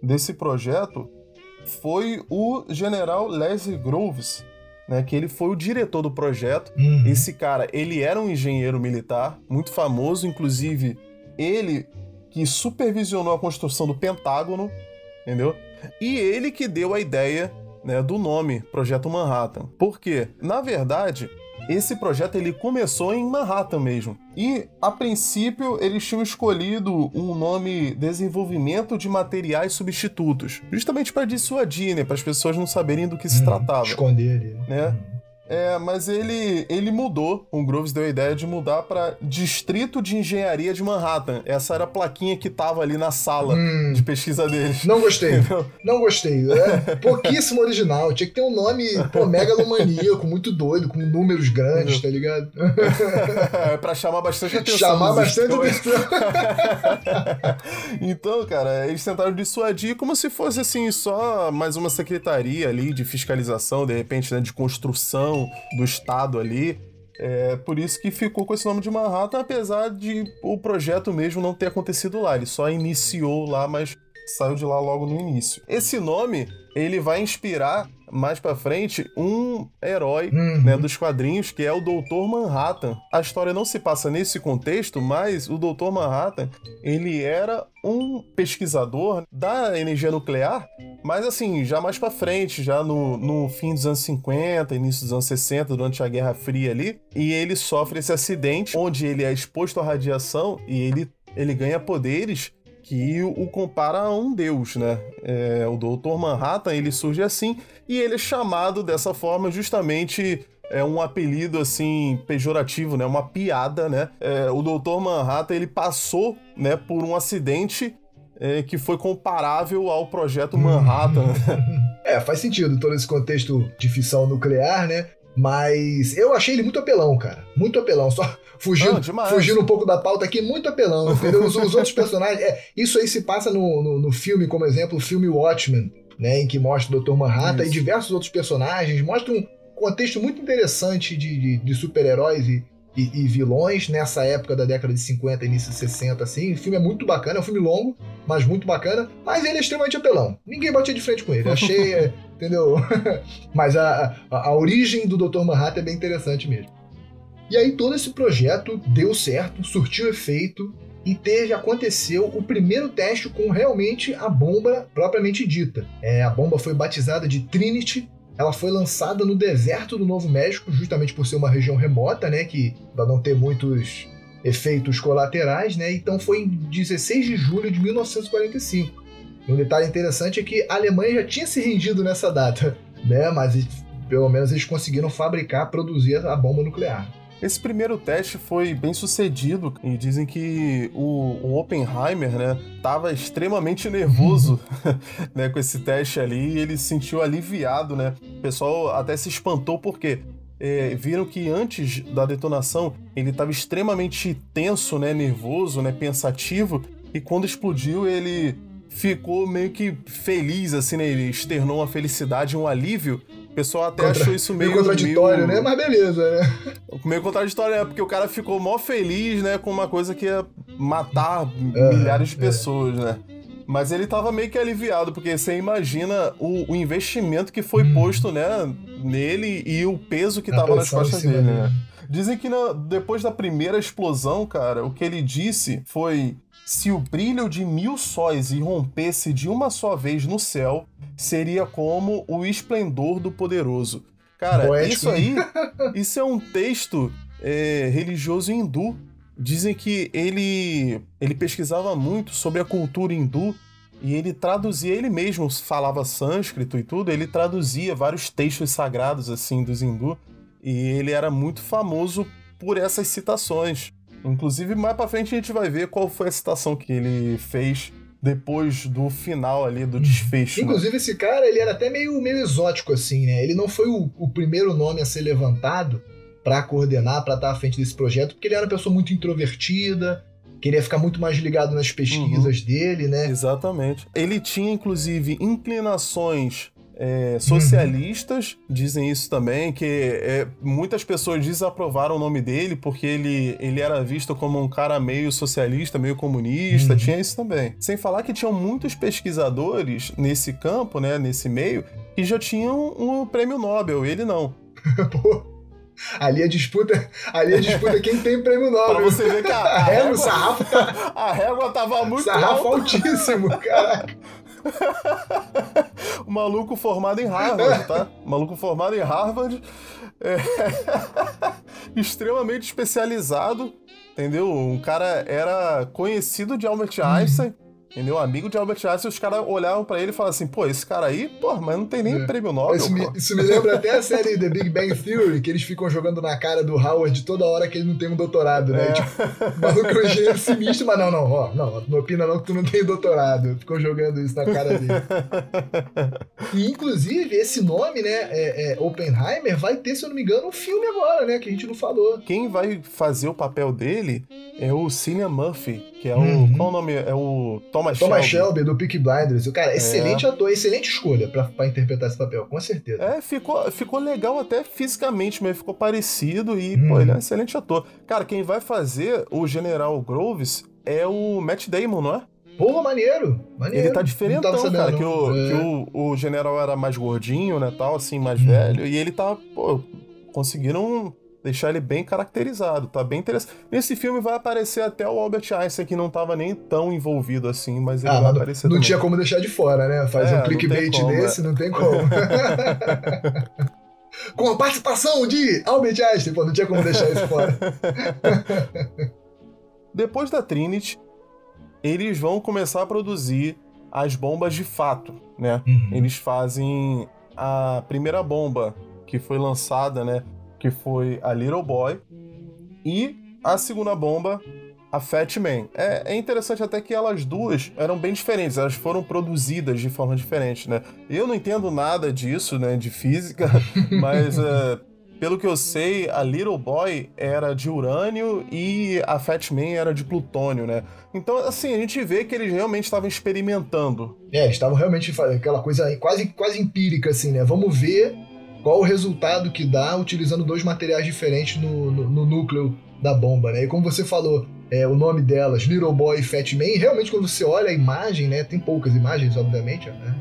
desse projeto foi o general Leslie Groves, né, que ele foi o diretor do projeto. Uhum. Esse cara, ele era um engenheiro militar, muito famoso, inclusive ele que supervisionou a construção do Pentágono, entendeu? E ele que deu a ideia né, do nome Projeto Manhattan. Por quê? Na verdade, esse projeto ele começou em Manhattan mesmo. E a princípio eles tinham escolhido um nome Desenvolvimento de Materiais Substitutos, justamente para dissuadir, né, para as pessoas não saberem do que se hum, tratava. Esconder, né? Hum. É, mas ele, ele mudou. O Groves deu a ideia de mudar para Distrito de Engenharia de Manhattan. Essa era a plaquinha que tava ali na sala hum, de pesquisa deles. Não gostei. Não gostei. É pouquíssimo original. Tinha que ter um nome, pô, megalomaníaco, muito doido, com números grandes, tá ligado? é pra chamar bastante atenção. Chamar bastante atenção. então, cara, eles tentaram dissuadir como se fosse, assim, só mais uma secretaria ali de fiscalização, de repente, né, de construção do Estado ali. É por isso que ficou com esse nome de Manhattan, apesar de o projeto mesmo não ter acontecido lá. Ele só iniciou lá, mas saiu de lá logo no início. Esse nome, ele vai inspirar mais para frente um herói uhum. né, dos quadrinhos que é o Doutor Manhattan. A história não se passa nesse contexto, mas o Doutor Manhattan ele era um pesquisador da energia nuclear, mas assim já mais para frente, já no, no fim dos anos 50, início dos anos 60, durante a Guerra Fria ali, e ele sofre esse acidente onde ele é exposto à radiação e ele ele ganha poderes que o compara a um deus, né? É, o Doutor Manhattan, ele surge assim, e ele é chamado dessa forma justamente é um apelido assim pejorativo, né? Uma piada, né? É, o Doutor Manhattan ele passou, né, por um acidente é, que foi comparável ao projeto Manhattan. é, faz sentido todo esse contexto de fissão nuclear, né? Mas eu achei ele muito apelão, cara. Muito apelão. Só fugindo, fugindo um pouco da pauta aqui, muito apelão. Os, os outros personagens. É, isso aí se passa no, no, no, filme, como exemplo, o filme Watchmen, né? Em que mostra o Dr. Manhattan isso. e diversos outros personagens. Mostra um contexto muito interessante de, de, de super-heróis e, e, e, vilões nessa época da década de 50, início de 60, assim. O filme é muito bacana, é um filme longo, mas muito bacana. Mas ele é extremamente apelão. Ninguém batia de frente com ele. Achei. Entendeu? Mas a, a, a origem do Dr. Manhattan é bem interessante mesmo. E aí todo esse projeto deu certo, surtiu efeito e teve aconteceu o primeiro teste com realmente a bomba propriamente dita. É, a bomba foi batizada de Trinity. Ela foi lançada no deserto do Novo México, justamente por ser uma região remota, né, que para não ter muitos efeitos colaterais, né? Então foi em 16 de julho de 1945. E um detalhe interessante é que a Alemanha já tinha se rendido nessa data, né? Mas pelo menos eles conseguiram fabricar, produzir a bomba nuclear. Esse primeiro teste foi bem sucedido e dizem que o, o Oppenheimer, né, tava extremamente nervoso, né, com esse teste ali e ele se sentiu aliviado, né. O pessoal até se espantou porque é, viram que antes da detonação ele estava extremamente tenso, né, nervoso, né, pensativo e quando explodiu ele ficou meio que feliz, assim, né? Ele externou uma felicidade, um alívio. O pessoal até Contra... achou isso meio. Meio contraditório, meio... né? Mas beleza, né? Meio contraditório, é porque o cara ficou mó feliz, né? Com uma coisa que ia matar milhares de é. pessoas, é. né? Mas ele tava meio que aliviado, porque você imagina o, o investimento que foi hum. posto, né, nele e o peso que A tava nas costas dele, né? Dizem que na, depois da primeira explosão, cara, o que ele disse foi se o brilho de mil sóis irrompesse de uma só vez no céu, seria como o esplendor do poderoso. Cara, Poético, isso aí, isso é um texto é, religioso hindu. Dizem que ele, ele pesquisava muito sobre a cultura hindu e ele traduzia, ele mesmo falava sânscrito e tudo, ele traduzia vários textos sagrados assim dos hindu e ele era muito famoso por essas citações. Inclusive, mais pra frente a gente vai ver qual foi a citação que ele fez depois do final ali, do desfecho. Né? Inclusive, né? esse cara, ele era até meio, meio exótico, assim, né? Ele não foi o, o primeiro nome a ser levantado para coordenar, para estar à frente desse projeto, porque ele era uma pessoa muito introvertida, queria ficar muito mais ligado nas pesquisas uhum. dele, né? Exatamente. Ele tinha, inclusive, inclinações é, socialistas uhum. dizem isso também, que é, muitas pessoas desaprovaram o nome dele porque ele, ele era visto como um cara meio socialista, meio comunista, uhum. tinha isso também. Sem falar que tinham muitos pesquisadores nesse campo, né, nesse meio, que já tinham um prêmio Nobel, ele não. Ali a disputa, ali a disputa quem tem prêmio Nobel. pra você ver que a, a, a régua, o sarrafo tá, a régua tava muito sarrafo altíssimo, caraca. o maluco formado em Harvard, tá? O maluco formado em Harvard, é... extremamente especializado, entendeu? Um cara era conhecido de Albert Einstein. Entendeu? Amigo de Albert Einstein, os caras olhavam para ele e falavam assim, pô, esse cara aí, pô, mas não tem nem é. prêmio Nobel. Isso me, isso me, lembra até a série The Big Bang Theory, que eles ficam jogando na cara do Howard toda hora que ele não tem um doutorado, né? É. Tipo, o maluco é um engenheiro sinistro, mas não, não, ó, não, não opina não que tu não tem doutorado. Ficam jogando isso na cara dele. e, inclusive, esse nome, né, é, é, Oppenheimer, vai ter, se eu não me engano, um filme agora, né, que a gente não falou. Quem vai fazer o papel dele é o Cillian Murphy, que é o. Uhum. Qual o nome? É o Thomas, Thomas Shelby. Shelby, do Peak Blinders. Cara, é. excelente é. ator, excelente escolha para interpretar esse papel, com certeza. É, ficou, ficou legal até fisicamente, mas ficou parecido e, uhum. pô, ele é um excelente ator. Cara, quem vai fazer o General Groves é o Matt Damon, não é? Porra, maneiro, maneiro. Ele tá diferentão, cara, que, o, é. que o, o general era mais gordinho, né, tal, assim, mais uhum. velho, e ele tá, pô, conseguiram deixar ele bem caracterizado, tá bem interessante. Nesse filme vai aparecer até o Albert Einstein, que não tava nem tão envolvido assim, mas ele ah, vai aparecer Não também. tinha como deixar de fora, né? Faz é, um clickbait como, desse, é. não tem como. Com a participação de Albert Einstein, pô, não tinha como deixar isso fora. Depois da Trinity, eles vão começar a produzir as bombas de fato, né? Uhum. Eles fazem a primeira bomba que foi lançada, né? Que foi a Little Boy, e a segunda bomba, a Fat Man. É, é, interessante até que elas duas eram bem diferentes, elas foram produzidas de forma diferente, né? Eu não entendo nada disso, né, de física, mas uh, pelo que eu sei, a Little Boy era de urânio e a Fat Man era de plutônio, né? Então, assim, a gente vê que eles realmente estavam experimentando. É, estavam realmente aquela coisa quase, quase empírica, assim, né? Vamos ver qual o resultado que dá utilizando dois materiais diferentes no, no, no núcleo da bomba, né? E como você falou, é, o nome delas, Little Boy e Fat Man, realmente quando você olha a imagem, né? Tem poucas imagens, obviamente, né?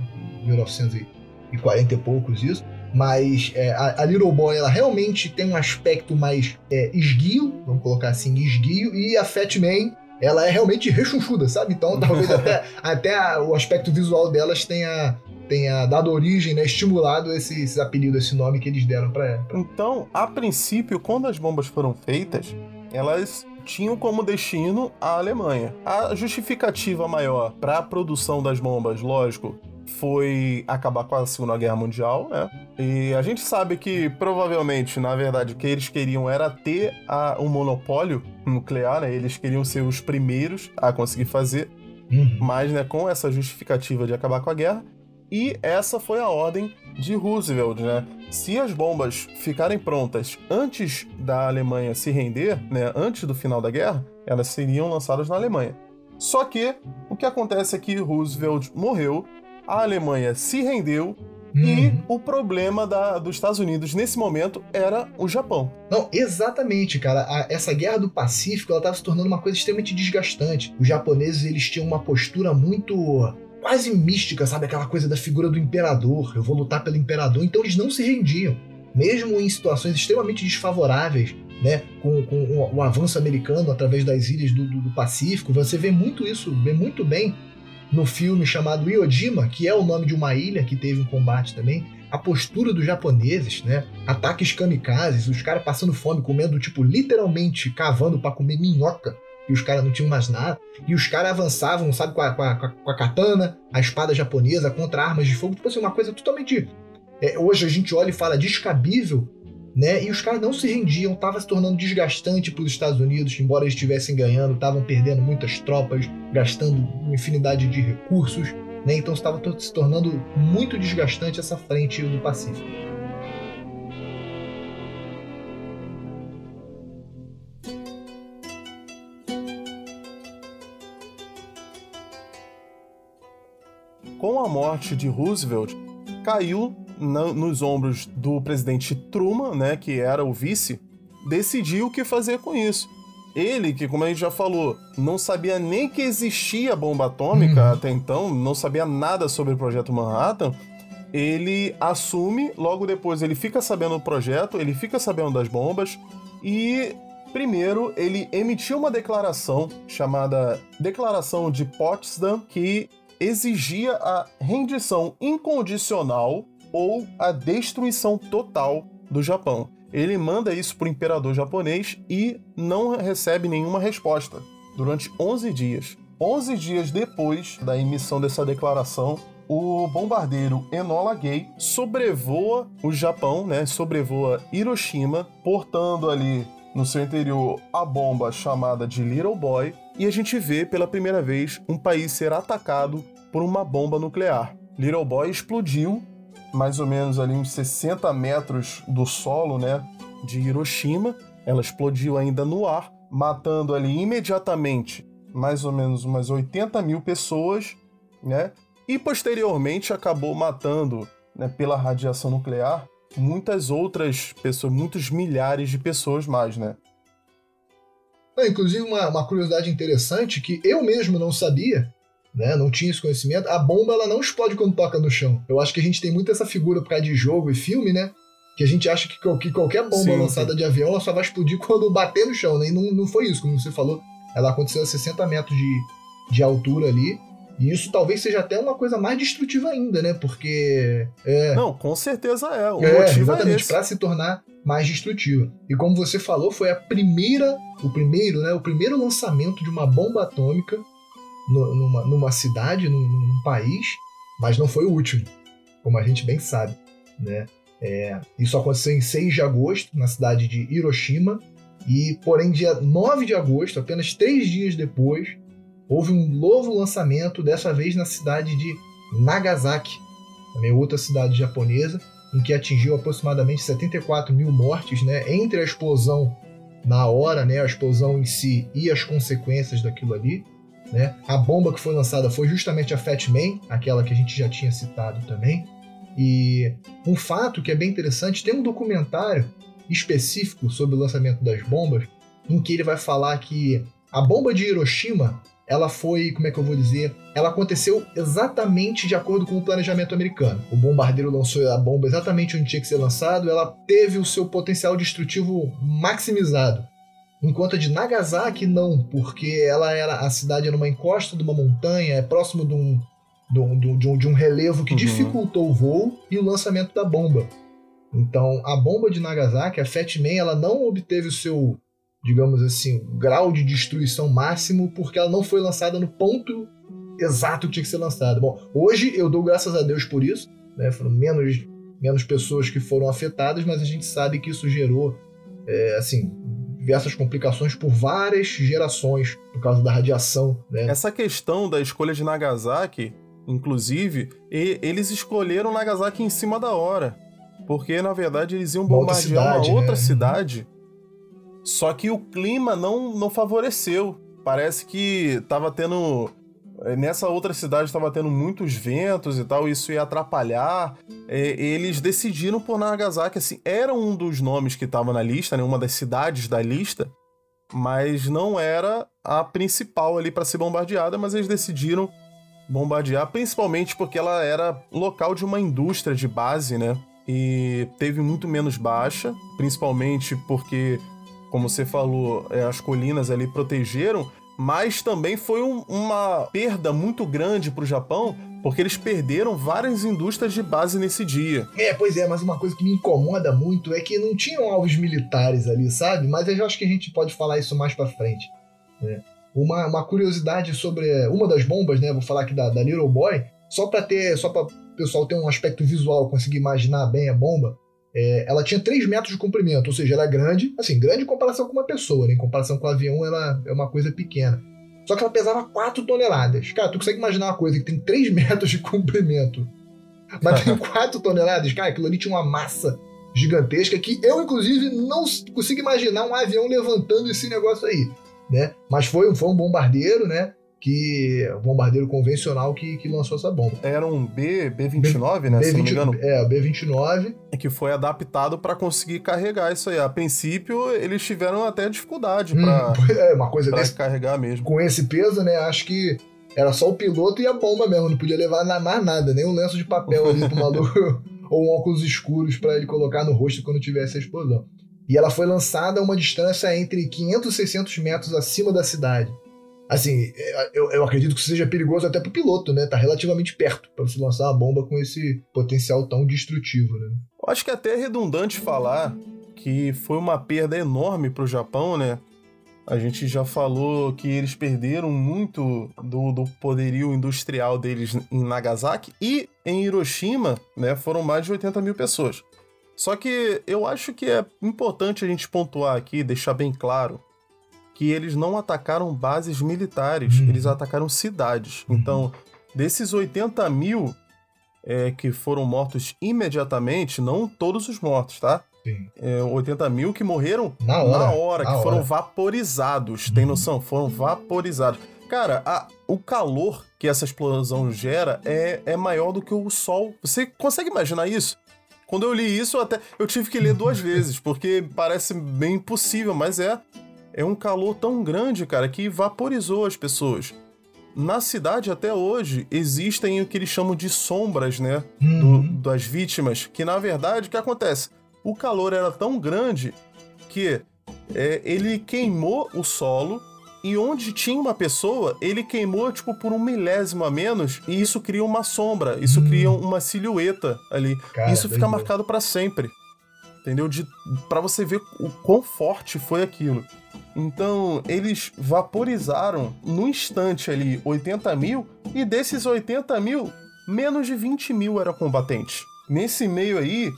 1940 e poucos isso. Mas é, a, a, Little Boy, ela realmente tem um aspecto mais é, esguio, vamos colocar assim, esguio, e a Fat Man, ela é realmente rechonchuda, sabe? Então talvez até, até a, o aspecto visual delas tenha tenha dado origem, né, estimulado esse, esse apelido, esse nome que eles deram para ela. Então, a princípio, quando as bombas foram feitas, elas tinham como destino a Alemanha. A justificativa maior para a produção das bombas, lógico, foi acabar com a Segunda Guerra Mundial, né? E a gente sabe que provavelmente, na verdade, o que eles queriam era ter a, um monopólio nuclear, né? Eles queriam ser os primeiros a conseguir fazer. Uhum. Mas, né, com essa justificativa de acabar com a guerra, e essa foi a ordem de Roosevelt, né? Se as bombas ficarem prontas antes da Alemanha se render, né, antes do final da guerra, elas seriam lançadas na Alemanha. Só que o que acontece é que Roosevelt morreu, a Alemanha se rendeu e uhum. o problema da, dos Estados Unidos nesse momento era o Japão. Não, exatamente, cara. A, essa guerra do Pacífico ela estava se tornando uma coisa extremamente desgastante. Os japoneses eles tinham uma postura muito quase mística, sabe? Aquela coisa da figura do imperador. Eu vou lutar pelo imperador. Então eles não se rendiam. Mesmo em situações extremamente desfavoráveis né, com, com o, o, avanço americano através das ilhas do, do, do, Pacífico. Você vê muito isso, vê muito bem no filme chamado Iojima, que é o nome de uma ilha que teve um combate também. A postura dos japoneses, né? Ataques kamikazes, os caras passando fome, comendo, tipo, literalmente cavando para comer minhoca e os caras não tinham mais nada. E os caras avançavam, sabe, com a, com, a, com a, katana, a espada japonesa, contra armas de fogo. Tipo assim, uma coisa totalmente. É, hoje a gente olha e fala descabível, né? E os caras não se rendiam, tava se tornando desgastante para os Estados Unidos, embora eles estivessem ganhando, estavam perdendo muitas tropas, gastando uma infinidade de recursos, né? Então estava se tornando muito desgastante essa frente do Pacífico. Com a morte de Roosevelt, caiu na, nos ombros do presidente Truman, né, que era o vice, decidir o que fazer com isso. Ele, que como a gente já falou, não sabia nem que existia bomba atômica uhum. até então, não sabia nada sobre o projeto Manhattan, ele assume, logo depois ele fica sabendo do projeto, ele fica sabendo das bombas e primeiro ele emitiu uma declaração chamada Declaração de Potsdam que exigia a rendição incondicional ou a destruição total do Japão. Ele manda isso para o imperador japonês e não recebe nenhuma resposta durante 11 dias. 11 dias depois da emissão dessa declaração, o bombardeiro Enola Gay sobrevoa o Japão, né? Sobrevoa Hiroshima, portando ali no seu interior a bomba chamada de Little Boy, e a gente vê pela primeira vez um país ser atacado por uma bomba nuclear. Little Boy explodiu mais ou menos ali uns 60 metros do solo, né, de Hiroshima. Ela explodiu ainda no ar, matando ali imediatamente mais ou menos umas 80 mil pessoas, né? E posteriormente acabou matando, né, pela radiação nuclear, muitas outras pessoas, muitos milhares de pessoas mais, né? Inclusive, uma, uma curiosidade interessante que eu mesmo não sabia né? Não tinha esse conhecimento. A bomba ela não explode quando toca no chão. Eu acho que a gente tem muito essa figura por causa de jogo e filme, né? Que a gente acha que, que qualquer bomba sim, lançada sim. de avião ela só vai explodir quando bater no chão, né? E não, não foi isso, como você falou. Ela aconteceu a 60 metros de, de altura ali. E isso talvez seja até uma coisa mais destrutiva ainda, né? Porque. É... Não, com certeza é. O é, motivo é exatamente, é para se tornar mais destrutiva. E como você falou, foi a primeira, o primeiro, né? O primeiro lançamento de uma bomba atômica numa, numa cidade, num, num, país, mas não foi o último, como a gente bem sabe. Né? É, isso aconteceu em 6 de agosto, na cidade de Hiroshima, e porém, dia 9 de agosto, apenas três dias depois, houve um novo lançamento, dessa vez na cidade de Nagasaki, também outra cidade japonesa, em que atingiu aproximadamente 74 mil mortes, né, entre a explosão na hora, né, a explosão em si e as consequências daquilo ali. Né? A bomba que foi lançada foi justamente a Fat Man, aquela que a gente já tinha citado também. E um fato que é bem interessante, tem um documentário específico sobre o lançamento das bombas, em que ele vai falar que a bomba de Hiroshima, ela foi, como é que eu vou dizer, ela aconteceu exatamente de acordo com o planejamento americano. O bombardeiro lançou a bomba exatamente onde tinha que ser lançado, ela teve o seu potencial destrutivo maximizado. Enquanto a de Nagasaki não, porque ela era a cidade era uma encosta de uma montanha, é próximo de um, de um, de um, de um relevo que uhum. dificultou o voo e o lançamento da bomba. Então, a bomba de Nagasaki, a Fat Man, ela não obteve o seu, digamos assim, grau de destruição máximo porque ela não foi lançada no ponto exato que tinha que ser lançada. Bom, hoje eu dou graças a Deus por isso, né? Foram menos, menos pessoas que foram afetadas, mas a gente sabe que isso gerou, é, assim, diversas complicações por várias gerações por causa da radiação. Né? Essa questão da escolha de Nagasaki, inclusive, e, eles escolheram Nagasaki em cima da hora. Porque, na verdade, eles iam bombardear uma outra cidade. Uma outra né? cidade só que o clima não, não favoreceu. Parece que tava tendo é, nessa outra cidade estava tendo muitos ventos e tal, isso ia atrapalhar. É, eles decidiram por Nagasaki, assim, era um dos nomes que estava na lista, né, uma das cidades da lista, mas não era a principal ali para ser bombardeada, mas eles decidiram bombardear, principalmente porque ela era local de uma indústria de base, né? E teve muito menos baixa, principalmente porque como você falou, é, as colinas ali protegeram, mas também foi um, uma perda muito grande para o Japão, porque eles perderam várias indústrias de base nesse dia. É, pois é, mas uma coisa que me incomoda muito é que não tinham alvos militares ali, sabe? Mas eu acho que a gente pode falar isso mais para frente. Né? Uma, uma curiosidade sobre uma das bombas, né? Vou falar aqui da, da Little Boy, só para ter, só para o pessoal ter um aspecto visual, conseguir imaginar bem a bomba. É, ela tinha 3 metros de comprimento, ou seja, ela é grande, assim, grande em comparação com uma pessoa, né? em comparação com o avião, ela é uma coisa pequena. Só que ela pesava 4 toneladas. Cara, tu consegue imaginar uma coisa que tem 3 metros de comprimento, mas tem 4 toneladas? Cara, aquilo ali tinha uma massa gigantesca que eu, inclusive, não consigo imaginar um avião levantando esse negócio aí. Né? Mas foi, foi um bombardeiro, né? Que o bombardeiro convencional que, que lançou essa bomba. Era um B, B-29, B, né? B se não me engano. É, o B-29. Que foi adaptado para conseguir carregar isso aí. A princípio, eles tiveram até dificuldade hum, para é, uma coisa pra desse, carregar mesmo. Com esse peso, né? Acho que era só o piloto e a bomba mesmo. Não podia levar mais nada, nem um lenço de papel ali pro maluco. ou um óculos escuros para ele colocar no rosto quando tivesse a explosão. E ela foi lançada a uma distância entre 500 e 600 metros acima da cidade. Assim, eu, eu acredito que seja perigoso até pro piloto, né? Tá relativamente perto para você lançar uma bomba com esse potencial tão destrutivo, né? Eu acho que é até é redundante falar que foi uma perda enorme pro Japão, né? A gente já falou que eles perderam muito do, do poderio industrial deles em Nagasaki e em Hiroshima, né? Foram mais de 80 mil pessoas. Só que eu acho que é importante a gente pontuar aqui, deixar bem claro, que eles não atacaram bases militares, uhum. eles atacaram cidades. Uhum. Então, desses 80 mil é, que foram mortos imediatamente, não todos os mortos, tá? Sim. É, 80 mil que morreram na hora, na hora na que hora. foram vaporizados. Uhum. Tem noção? Foram vaporizados. Cara, a, o calor que essa explosão gera é, é maior do que o sol. Você consegue imaginar isso? Quando eu li isso, até eu tive que ler duas vezes, porque parece bem impossível, mas é é um calor tão grande, cara, que vaporizou as pessoas. Na cidade, até hoje, existem o que eles chamam de sombras, né? Uhum. Do, das vítimas. Que na verdade, o que acontece? O calor era tão grande que é, ele queimou o solo e onde tinha uma pessoa, ele queimou tipo por um milésimo a menos e isso cria uma sombra, isso hum. cria uma silhueta ali. Cara, isso fica marcado para sempre. Entendeu? De para você ver o quão forte foi aquilo. Então, eles vaporizaram no instante ali 80 mil, e desses 80 mil, menos de 20 mil eram combatentes. Nesse meio aí,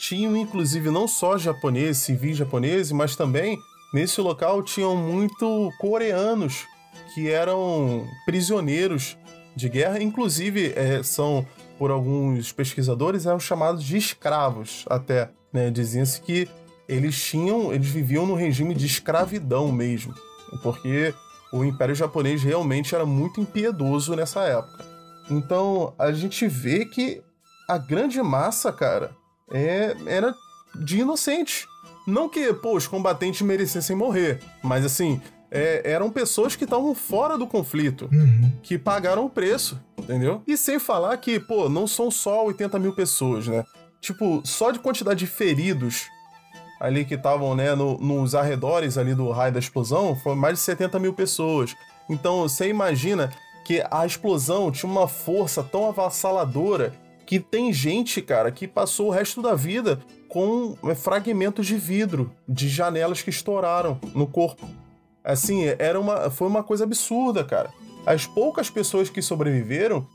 tinham inclusive não só japoneses, civis japoneses, mas também nesse local tinham muito coreanos que eram prisioneiros de guerra, inclusive é, são por alguns pesquisadores eram chamados de escravos até, né? Diziam-se que eles tinham, eles viviam no regime de escravidão mesmo, porque o Império Japonês realmente era muito impiedoso nessa época. Então a gente vê que a grande massa, cara, é, era de inocente. Não que, pô, os combatentes merecessem morrer, mas assim, é, eram pessoas que estavam fora do conflito, uhum. que pagaram o preço, entendeu? E sem falar que, pô, não são só 80 mil pessoas, né? Tipo, só de quantidade de feridos ali que estavam né, no, nos arredores ali do raio da explosão, foi mais de 70 mil pessoas. Então você imagina que a explosão tinha uma força tão avassaladora que tem gente, cara, que passou o resto da vida com é, fragmentos de vidro de janelas que estouraram no corpo. Assim, era uma, foi uma coisa absurda, cara. As poucas pessoas que sobreviveram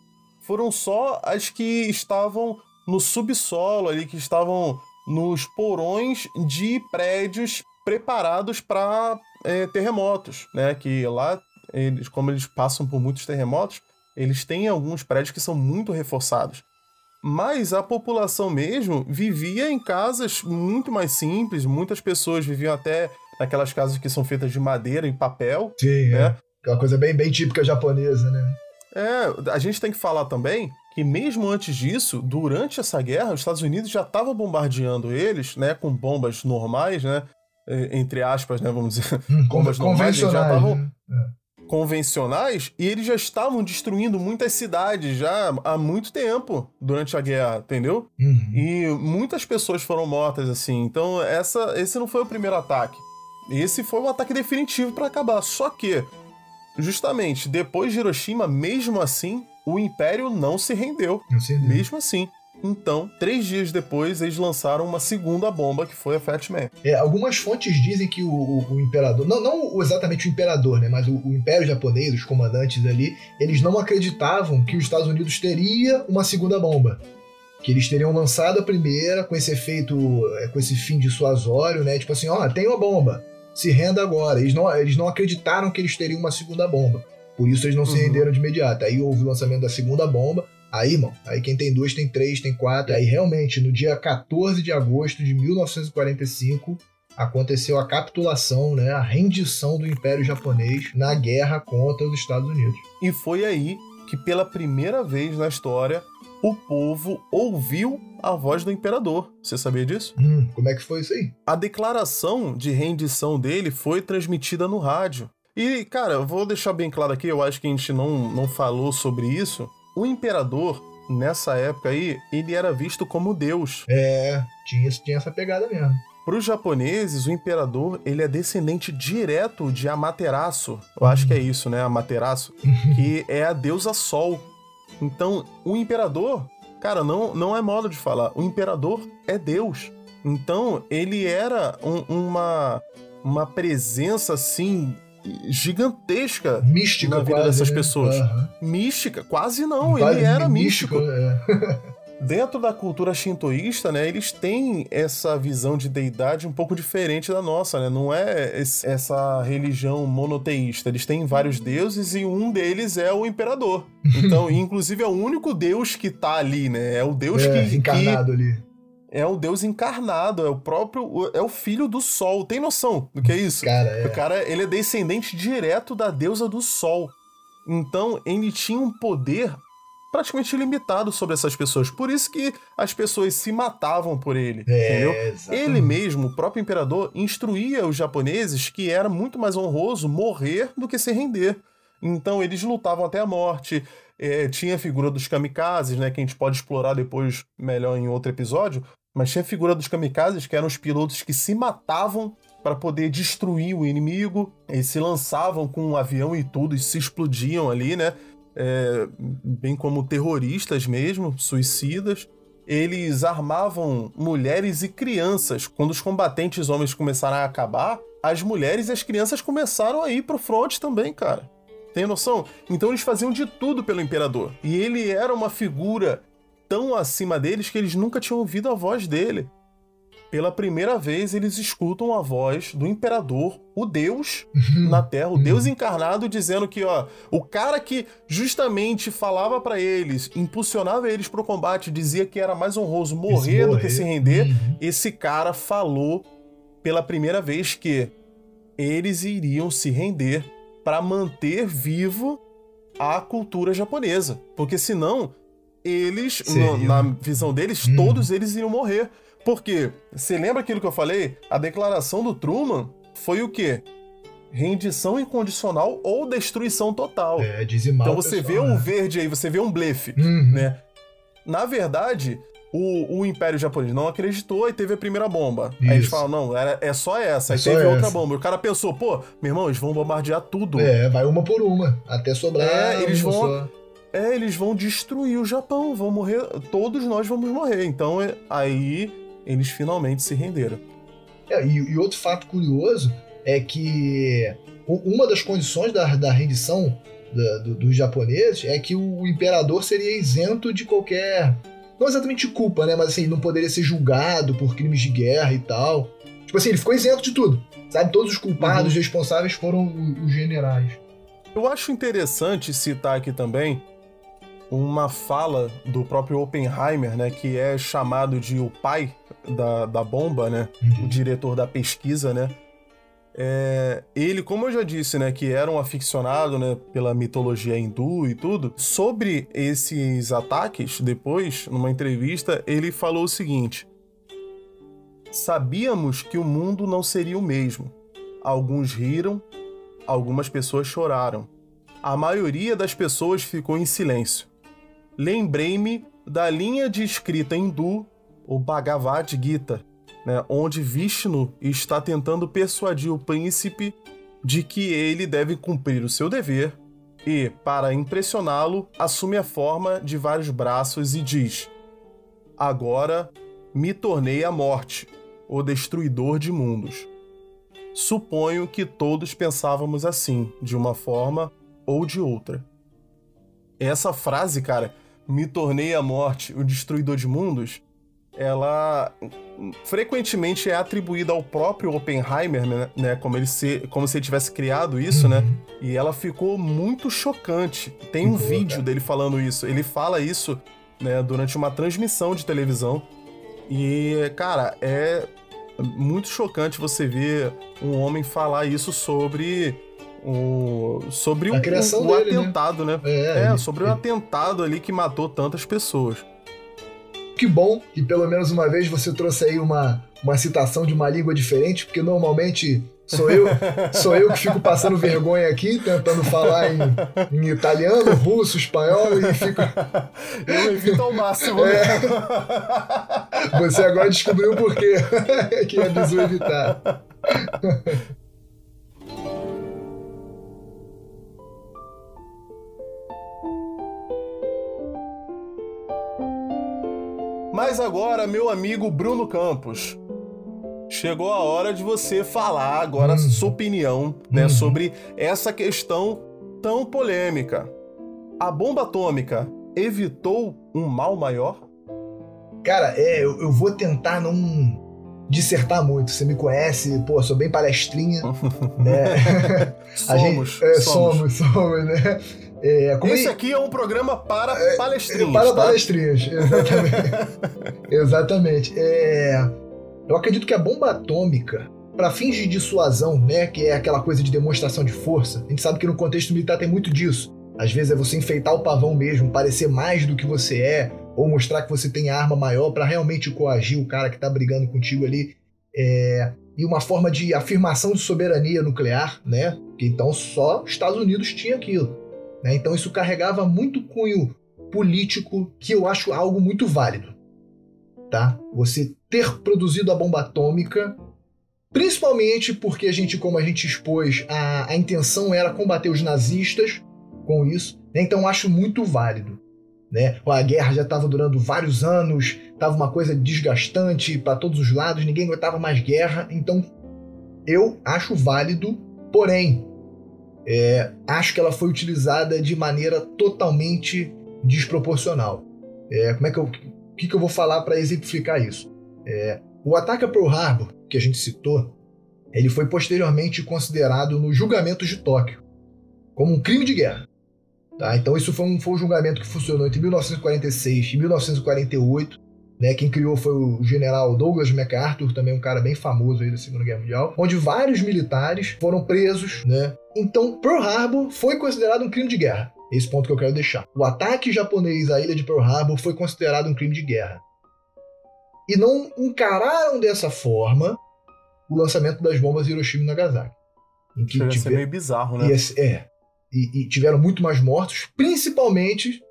foram só as que estavam no subsolo ali, que estavam nos porões de prédios preparados para é, terremotos, né? Que lá, eles, como eles passam por muitos terremotos, eles têm alguns prédios que são muito reforçados. Mas a população mesmo vivia em casas muito mais simples, muitas pessoas viviam até naquelas casas que são feitas de madeira e papel. Sim, né? é. Uma coisa bem, bem típica japonesa, né? É, a gente tem que falar também que mesmo antes disso, durante essa guerra, os Estados Unidos já estavam bombardeando eles, né, com bombas normais, né, entre aspas, né, vamos dizer, hum, bombas normais, já estavam né? é. convencionais e eles já estavam destruindo muitas cidades já há muito tempo durante a guerra, entendeu? Uhum. E muitas pessoas foram mortas assim. Então essa, esse não foi o primeiro ataque. Esse foi o ataque definitivo para acabar. Só que, justamente depois de Hiroshima, mesmo assim, o Império não se rendeu. Não se rendeu. Mesmo assim. Então, três dias depois, eles lançaram uma segunda bomba, que foi a Fat Man. É, algumas fontes dizem que o, o, o imperador, não, não, exatamente o imperador, né, mas o, o, império japonês, os comandantes ali, eles não acreditavam que os Estados Unidos teria uma segunda bomba. Que eles teriam lançado a primeira com esse efeito, é, com esse fim dissuasório, né? Tipo assim, ó, tem uma bomba, se renda agora. Eles não, eles não acreditaram que eles teriam uma segunda bomba. Por isso eles não uhum. se renderam de imediato. Aí houve o lançamento da segunda bomba, Aí, irmão, aí quem tem duas tem três, tem quatro. Aí realmente, no dia 14 de agosto de 1945, aconteceu a capitulação, né, a rendição do Império Japonês na guerra contra os Estados Unidos. E foi aí que pela primeira vez na história o povo ouviu a voz do imperador. Você sabia disso? Hum, como é que foi isso aí? A declaração de rendição dele foi transmitida no rádio. E, cara, eu vou deixar bem claro aqui, eu acho que a gente não, não falou sobre isso, o imperador, nessa época aí, ele era visto como Deus. É, tinha, tinha essa pegada mesmo. Para os japoneses, o imperador ele é descendente direto de Amaterasu. Eu acho que é isso, né? Amaterasu, que é a deusa Sol. Então, o imperador, cara, não, não é modo de falar. O imperador é Deus. Então, ele era um, uma, uma presença assim gigantesca mística na vida quase, dessas né? pessoas. Uhum. Mística, quase não, ele era místico. místico. É. Dentro da cultura shintoísta, né, eles têm essa visão de deidade um pouco diferente da nossa, né? Não é essa religião monoteísta. Eles têm vários deuses e um deles é o imperador. Então, inclusive é o único deus que tá ali, né? É o deus é, que encarnado que... ali é o Deus encarnado, é o próprio, é o filho do Sol. Tem noção do que é isso? Cara, é. O cara, ele é descendente direto da deusa do Sol. Então, ele tinha um poder praticamente ilimitado sobre essas pessoas. Por isso que as pessoas se matavam por ele, é, entendeu? Exatamente. Ele mesmo, o próprio imperador, instruía os japoneses que era muito mais honroso morrer do que se render. Então, eles lutavam até a morte. É, tinha a figura dos kamikazes, né, que a gente pode explorar depois melhor em outro episódio, mas tinha a figura dos kamikazes, que eram os pilotos que se matavam para poder destruir o inimigo. Eles se lançavam com um avião e tudo, e se explodiam ali, né? É, bem como terroristas mesmo, suicidas. Eles armavam mulheres e crianças. Quando os combatentes homens começaram a acabar, as mulheres e as crianças começaram a ir pro front também, cara. Tem noção? Então eles faziam de tudo pelo imperador. E ele era uma figura tão acima deles que eles nunca tinham ouvido a voz dele. Pela primeira vez, eles escutam a voz do imperador, o Deus na Terra, o Deus encarnado, dizendo que, ó, o cara que justamente falava para eles, impulsionava eles pro combate, dizia que era mais honroso morrer, morrer. do que se render, uhum. esse cara falou pela primeira vez que eles iriam se render para manter vivo a cultura japonesa, porque senão eles, no, na visão deles, hum. todos eles iriam morrer. Porque, você lembra aquilo que eu falei? A declaração do Truman foi o quê? Rendição incondicional ou destruição total. É, dizimar Então você pessoal, vê né? um verde aí, você vê um blefe, uhum. né? Na verdade, o, o, Império Japonês não acreditou e teve a primeira bomba. Isso. Aí eles falam, não, era, é só essa. Aí é teve outra bomba. O cara pensou, pô, meu irmão, eles vão bombardear tudo. É, vai uma por uma, até sobrar. É, eles vão. Só. É, eles vão destruir o Japão, vão morrer, todos nós vamos morrer. Então é, aí eles finalmente se renderam. É, e, e, outro fato curioso é que uma das condições da, da rendição da, do, dos japoneses é que o, o, imperador seria isento de qualquer. Não exatamente culpa, né? Mas assim, não poderia ser julgado por crimes de guerra e tal. Tipo assim, ele ficou isento de tudo. Sabe? Todos os culpados uhum. responsáveis foram os generais. Eu acho interessante citar aqui também uma fala do próprio Oppenheimer, né, que é chamado de o pai da, da bomba, né, uhum. o diretor da pesquisa, né, é, ele, como eu já disse, né, que era um aficionado, né, pela mitologia hindu e tudo, sobre esses ataques, depois, numa entrevista, ele falou o seguinte: Sabíamos que o mundo não seria o mesmo. Alguns riram, algumas pessoas choraram. A maioria das pessoas ficou em silêncio lembrei-me da linha de escrita hindu, o Bhagavad Gita, né, onde Vishnu está tentando persuadir o príncipe de que ele deve cumprir o seu dever e, para impressioná-lo, assume a forma de vários braços e diz: Agora me tornei a morte, o destruidor de mundos. Suponho que todos pensávamos assim, de uma forma ou de outra. Essa frase, cara, me tornei a morte, o destruidor de mundos, ela frequentemente é atribuída ao próprio Oppenheimer, né? né como, ele se, como se ele tivesse criado isso, né? uhum. né? E ela ficou muito chocante. Tem um vídeo dele falando isso. Ele fala isso né, durante uma transmissão de televisão. E, cara, é muito chocante você ver um homem falar isso sobre o sobre o, o, o dele, né? atentado, né? né? É, é, sobre o atentado ali que matou tantas pessoas. Que bom que pelo menos uma vez você trouxe aí uma, uma citação de uma língua diferente, porque normalmente sou eu, sou eu que fico passando vergonha aqui, tentando falar em, em italiano, russo, espanhol e fico. Eu evito ao máximo. É. Você agora descobriu por quê que avisou evitar. Mas agora, meu amigo Bruno Campos, chegou a hora de você falar agora hum. sua opinião né, hum. sobre essa questão tão polêmica. A bomba atômica evitou um mal maior? Cara, é, eu, eu vou tentar não dissertar muito. Você me conhece, pô, sou bem palestrinha. é. somos, gente, é, somos, somos, somos, né? É, Esse aqui é um programa para é, palestrinhas. Para tá? palestrinhas, exatamente. exatamente. É, eu acredito que a bomba atômica, para fins de dissuasão, né, que é aquela coisa de demonstração de força, a gente sabe que no contexto militar tem muito disso. Às vezes é você enfeitar o pavão mesmo, parecer mais do que você é, ou mostrar que você tem arma maior para realmente coagir o cara que tá brigando contigo ali. É, e uma forma de afirmação de soberania nuclear, né? Que então só Estados Unidos tinha aquilo. Né? Então isso carregava muito cunho político, que eu acho algo muito válido. Tá? Você ter produzido a bomba atômica, principalmente porque a gente, como a gente expôs, a, a intenção era combater os nazistas com isso. Né? Então acho muito válido. Né? A guerra já estava durando vários anos, estava uma coisa desgastante para todos os lados, ninguém aguentava mais guerra, então eu acho válido, porém é, acho que ela foi utilizada de maneira totalmente desproporcional. É, como é que eu, o que, que eu vou falar para exemplificar isso? É, o ataque a Pearl Harbor, que a gente citou, ele foi posteriormente considerado no julgamento de Tóquio como um crime de guerra. Tá? Então isso foi um, foi um julgamento que funcionou entre 1946 e 1948 né, quem criou foi o general Douglas MacArthur, também um cara bem famoso aí da Segunda Guerra Mundial, onde vários militares foram presos, né? Então, Pearl Harbor foi considerado um crime de guerra. Esse ponto que eu quero deixar. O ataque japonês à ilha de Pearl Harbor foi considerado um crime de guerra. E não encararam dessa forma o lançamento das bombas Hiroshima e Nagasaki. Em que Chega tiver... meio bizarro, né? E, é. E, e tiveram muito mais mortos, principalmente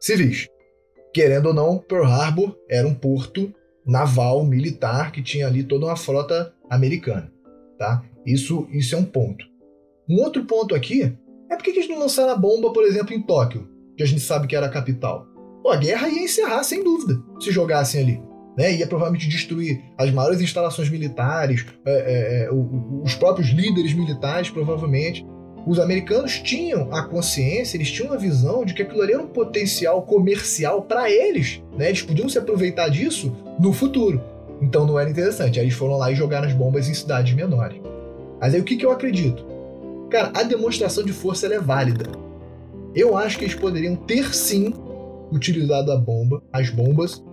civis querendo ou não, Pearl Harbor era um porto naval militar que tinha ali toda uma frota americana, tá? Isso, isso é um ponto. Um outro ponto aqui é por que eles não lançaram a bomba, por exemplo, em Tóquio, que a gente sabe que era a capital. Pô, a guerra ia encerrar sem dúvida se jogassem ali. Né, ia provavelmente destruir as maiores instalações militares, é, é, é, os próprios líderes militares, provavelmente os americanos tinham a consciência, eles tinham a visão de que aquilo ali era um potencial comercial para eles, né? Eles podiam se aproveitar disso no futuro. Então não era interessante. Aí eles foram lá e jogaram as bombas em cidades menores. Mas aí o que, que eu acredito? Cara, a demonstração de força é válida. Eu acho que eles poderiam ter sim utilizado a bomba, as bombas,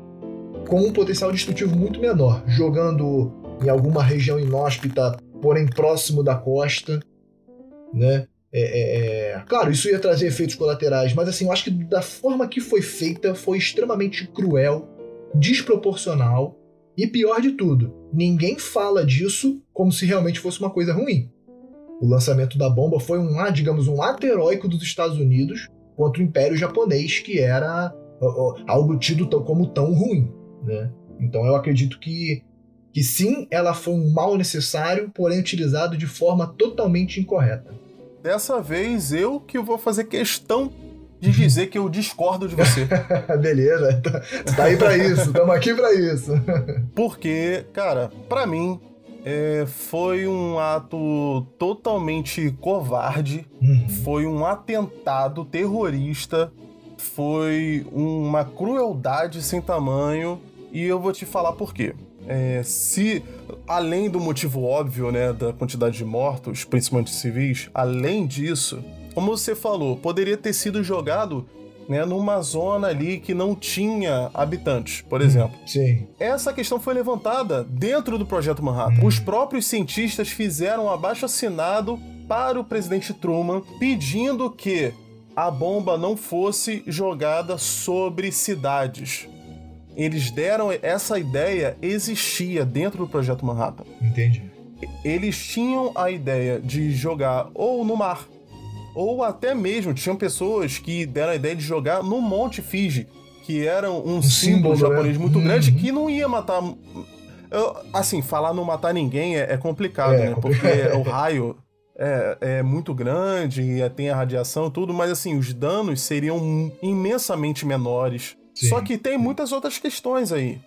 com um potencial destrutivo muito menor, jogando em alguma região inóspita, porém próximo da costa, né? É, é, é, claro, isso ia trazer efeitos colaterais, mas assim, eu acho que da forma que foi feita foi extremamente cruel, desproporcional e pior de tudo, ninguém fala disso como se realmente fosse uma coisa ruim. O lançamento da bomba foi um, digamos, um ato heróico dos Estados Unidos contra o Império Japonês, que era algo tido como tão ruim, né? Então eu acredito que que sim, ela foi um mal necessário, porém utilizado de forma totalmente incorreta. Dessa vez eu que vou fazer questão de dizer que eu discordo de você. Beleza, tá, tá aí pra isso, estamos aqui pra isso. Porque, cara, para mim, é, foi um ato totalmente covarde, uhum. foi um atentado terrorista, foi uma crueldade sem tamanho, e eu vou te falar por quê. É, se, além do motivo óbvio, né, da quantidade de mortos, principalmente civis, além disso, como você falou, poderia ter sido jogado né, numa zona ali que não tinha habitantes, por exemplo. Sim. Essa questão foi levantada dentro do projeto Manhattan. Hum. Os próprios cientistas fizeram um abaixo assinado para o presidente Truman pedindo que a bomba não fosse jogada sobre cidades. Eles deram essa ideia existia dentro do projeto Manhattan. Entendi. Eles tinham a ideia de jogar ou no mar, ou até mesmo tinham pessoas que deram a ideia de jogar no Monte Fiji, que era um, um símbolo, símbolo, japonês né? muito uhum. grande que não ia matar. Eu, assim, falar não matar ninguém é, é complicado, é, né? Porque o raio é, é, muito grande e tem a radiação e tudo, mas assim, os danos seriam imensamente menores. Sim. Só que tem muitas outras questões aí.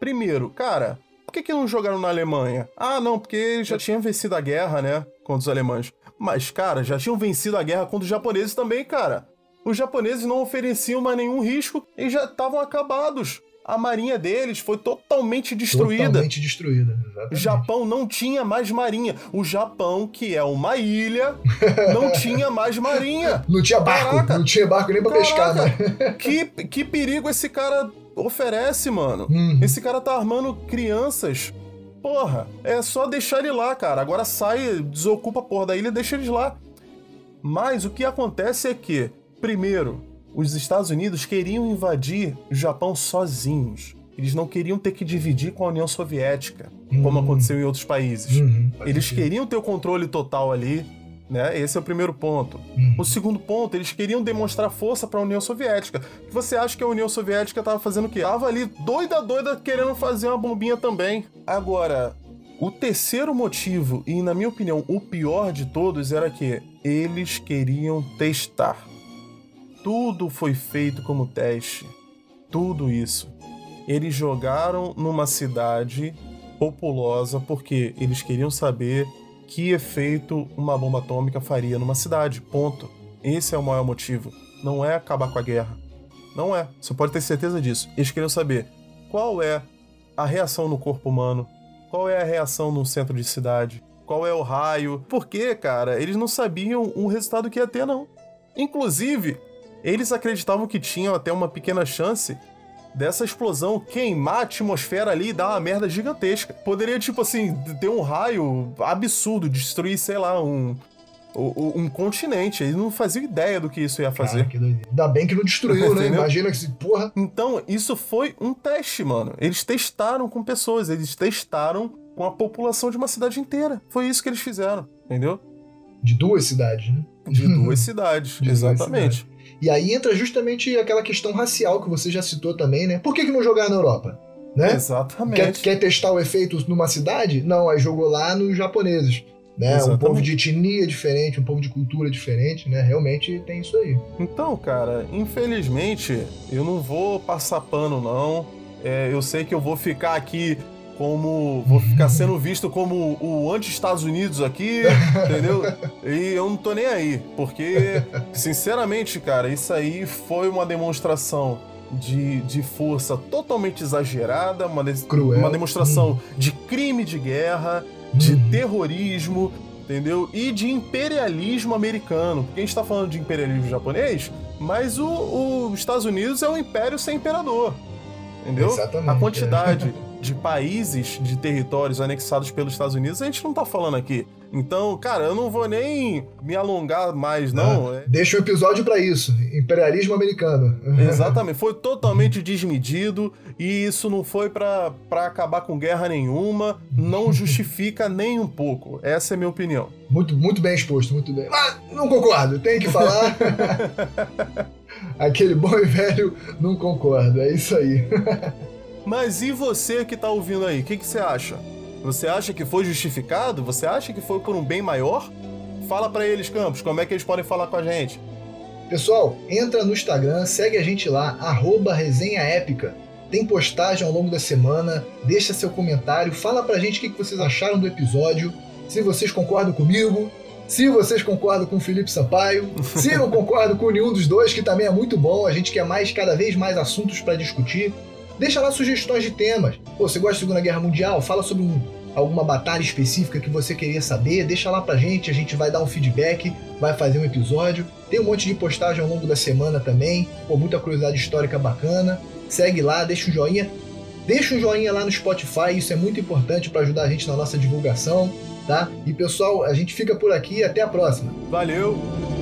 Primeiro, cara, por que, que não jogaram na Alemanha? Ah, não, porque já tinham vencido a guerra, né? Contra os alemães. Mas, cara, já tinham vencido a guerra contra os japoneses também, cara. Os japoneses não ofereciam mais nenhum risco e já estavam acabados. A marinha deles foi totalmente destruída. Totalmente destruída, exatamente. O Japão não tinha mais marinha. O Japão, que é uma ilha, não tinha mais marinha. Não tinha barco, Caraca. não tinha barco nem pra Caraca. pescar, né? que, que perigo esse cara oferece, mano. Uhum. Esse cara tá armando crianças Porra, é só deixar ele lá, cara. Agora sai, desocupa a porra da ilha e deixa eles lá. Mas o que acontece é que, primeiro, os Estados Unidos queriam invadir o Japão sozinhos. Eles não queriam ter que dividir com a União Soviética, uhum. como aconteceu em outros países. Uhum, Eles queriam ter o controle total ali né? Esse é o primeiro ponto. Uhum. O segundo ponto, eles queriam demonstrar força para a União Soviética. Você acha que a União Soviética estava fazendo o quê? Tava ali doida, doida, querendo fazer uma bombinha também. Agora, o terceiro motivo, e na minha opinião o pior de todos, era que eles queriam testar. Tudo foi feito como teste. Tudo isso. Eles jogaram numa cidade populosa porque eles queriam saber que efeito uma bomba atômica faria numa cidade. Ponto. Esse é o maior motivo. Não é acabar com a guerra. Não é. Você pode ter certeza disso. Eles queriam saber qual é a reação no corpo humano, qual é a reação no centro de cidade, qual é o raio. Porque, cara, eles não sabiam o resultado que ia ter, não. Inclusive, eles acreditavam que tinham até uma pequena chance dessa explosão queimar a atmosfera ali e dar uma merda gigantesca. Poderia, tipo assim, ter um raio absurdo, destruir, sei lá, um, um, continente. Eles não faziam ideia do que isso ia fazer. Cara, Ainda bem que não destruiu, né? Imagina que se porra. Então, isso foi um teste, mano. Eles testaram com pessoas, eles testaram com a população de uma cidade inteira. Foi isso que eles fizeram, entendeu? De duas cidades, né? De duas cidades, de exatamente. Duas cidades. E aí entra justamente aquela questão racial que você já citou também, né? Por que, que não jogar na Europa? Né? Exatamente. Quer, quer testar o efeito numa cidade? Não, aí jogou lá nos japoneses. Né? Um povo de etnia diferente, um povo de cultura diferente, né? Realmente tem isso aí. Então, cara, infelizmente, eu não vou passar pano, não. É, eu sei que eu vou ficar aqui como. Vou ficar sendo visto como o anti-Estados Unidos aqui, entendeu? E eu não tô nem aí, porque, sinceramente, cara, isso aí foi uma demonstração de, de força totalmente exagerada, uma, de, uma demonstração hum. de crime de guerra, de hum. terrorismo, entendeu? E de imperialismo americano. Porque a gente tá falando de imperialismo japonês, mas o, os Estados Unidos é um império sem imperador. Entendeu? Exatamente. A quantidade. É. de países, de territórios anexados pelos Estados Unidos, a gente não tá falando aqui. Então, cara, eu não vou nem me alongar mais, não. Ah, deixa um episódio para isso. Imperialismo americano. Exatamente. Foi totalmente desmedido e isso não foi para acabar com guerra nenhuma. Não justifica nem um pouco. Essa é a minha opinião. Muito, muito bem exposto, muito bem. Mas não concordo, tem que falar. Aquele bom e velho não concordo. É isso aí. Mas e você que tá ouvindo aí? O que, que você acha? Você acha que foi justificado? Você acha que foi por um bem maior? Fala para eles, Campos, como é que eles podem falar com a gente? Pessoal, entra no Instagram, segue a gente lá, arroba resenha épica. Tem postagem ao longo da semana, deixa seu comentário, fala pra gente o que vocês acharam do episódio, se vocês concordam comigo, se vocês concordam com o Felipe Sampaio, se não concordam com nenhum dos dois, que também é muito bom, a gente quer mais, cada vez mais assuntos para discutir. Deixa lá sugestões de temas. Pô, você gosta de Segunda Guerra Mundial? Fala sobre um, alguma batalha específica que você queria saber, deixa lá pra gente, a gente vai dar um feedback, vai fazer um episódio. Tem um monte de postagem ao longo da semana também, pô, muita curiosidade histórica bacana. Segue lá, deixa um joinha. Deixa um joinha lá no Spotify, isso é muito importante para ajudar a gente na nossa divulgação, tá? E pessoal, a gente fica por aqui, até a próxima. Valeu!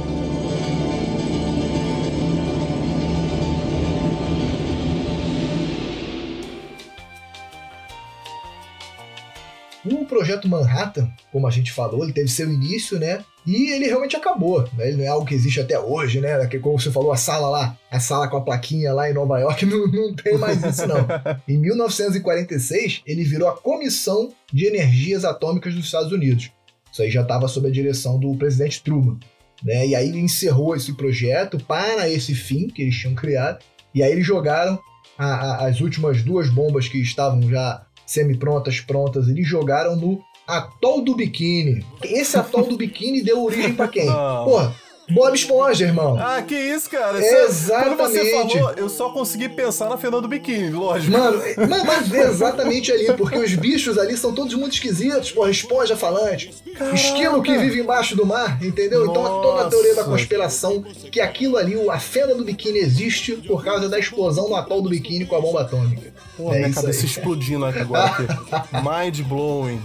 Projeto Manhattan, como a gente falou, ele teve seu início, né? E ele realmente acabou, né? Ele não é algo que existe até hoje, né? Como você falou, a sala lá, a sala com a plaquinha lá em Nova York, não, não tem mais isso, não. em 1946, ele virou a Comissão de Energias Atômicas dos Estados Unidos. Isso aí já estava sob a direção do presidente Truman. Né? E aí ele encerrou esse projeto para esse fim que eles tinham criado. E aí eles jogaram a, a, as últimas duas bombas que estavam já semi-prontas, prontas, eles jogaram no Atol do Biquíni. Esse Atol do Biquíni deu origem para quem? Porra, Bob Esponja, irmão. Ah, que isso, cara. Exatamente. Quando você falou, eu só consegui pensar na Fernanda do Biquíni, lógico. Mano, mas, mas exatamente ali, porque os bichos ali são todos muito esquisitos. Porra, esponja falante, Caraca. esquilo que vive embaixo do mar, entendeu? Nossa. Então toda a teoria da conspiração que aquilo ali, a fenda do biquíni existe por causa da explosão no atol do biquíni com a bomba atômica. Pô, é minha cabeça aí. explodindo agora aqui. Mind blowing.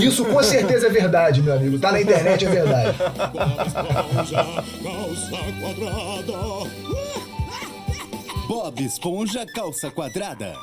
Isso com certeza é verdade, meu amigo. Tá na internet, é verdade. Bob Esponja Calça Quadrada.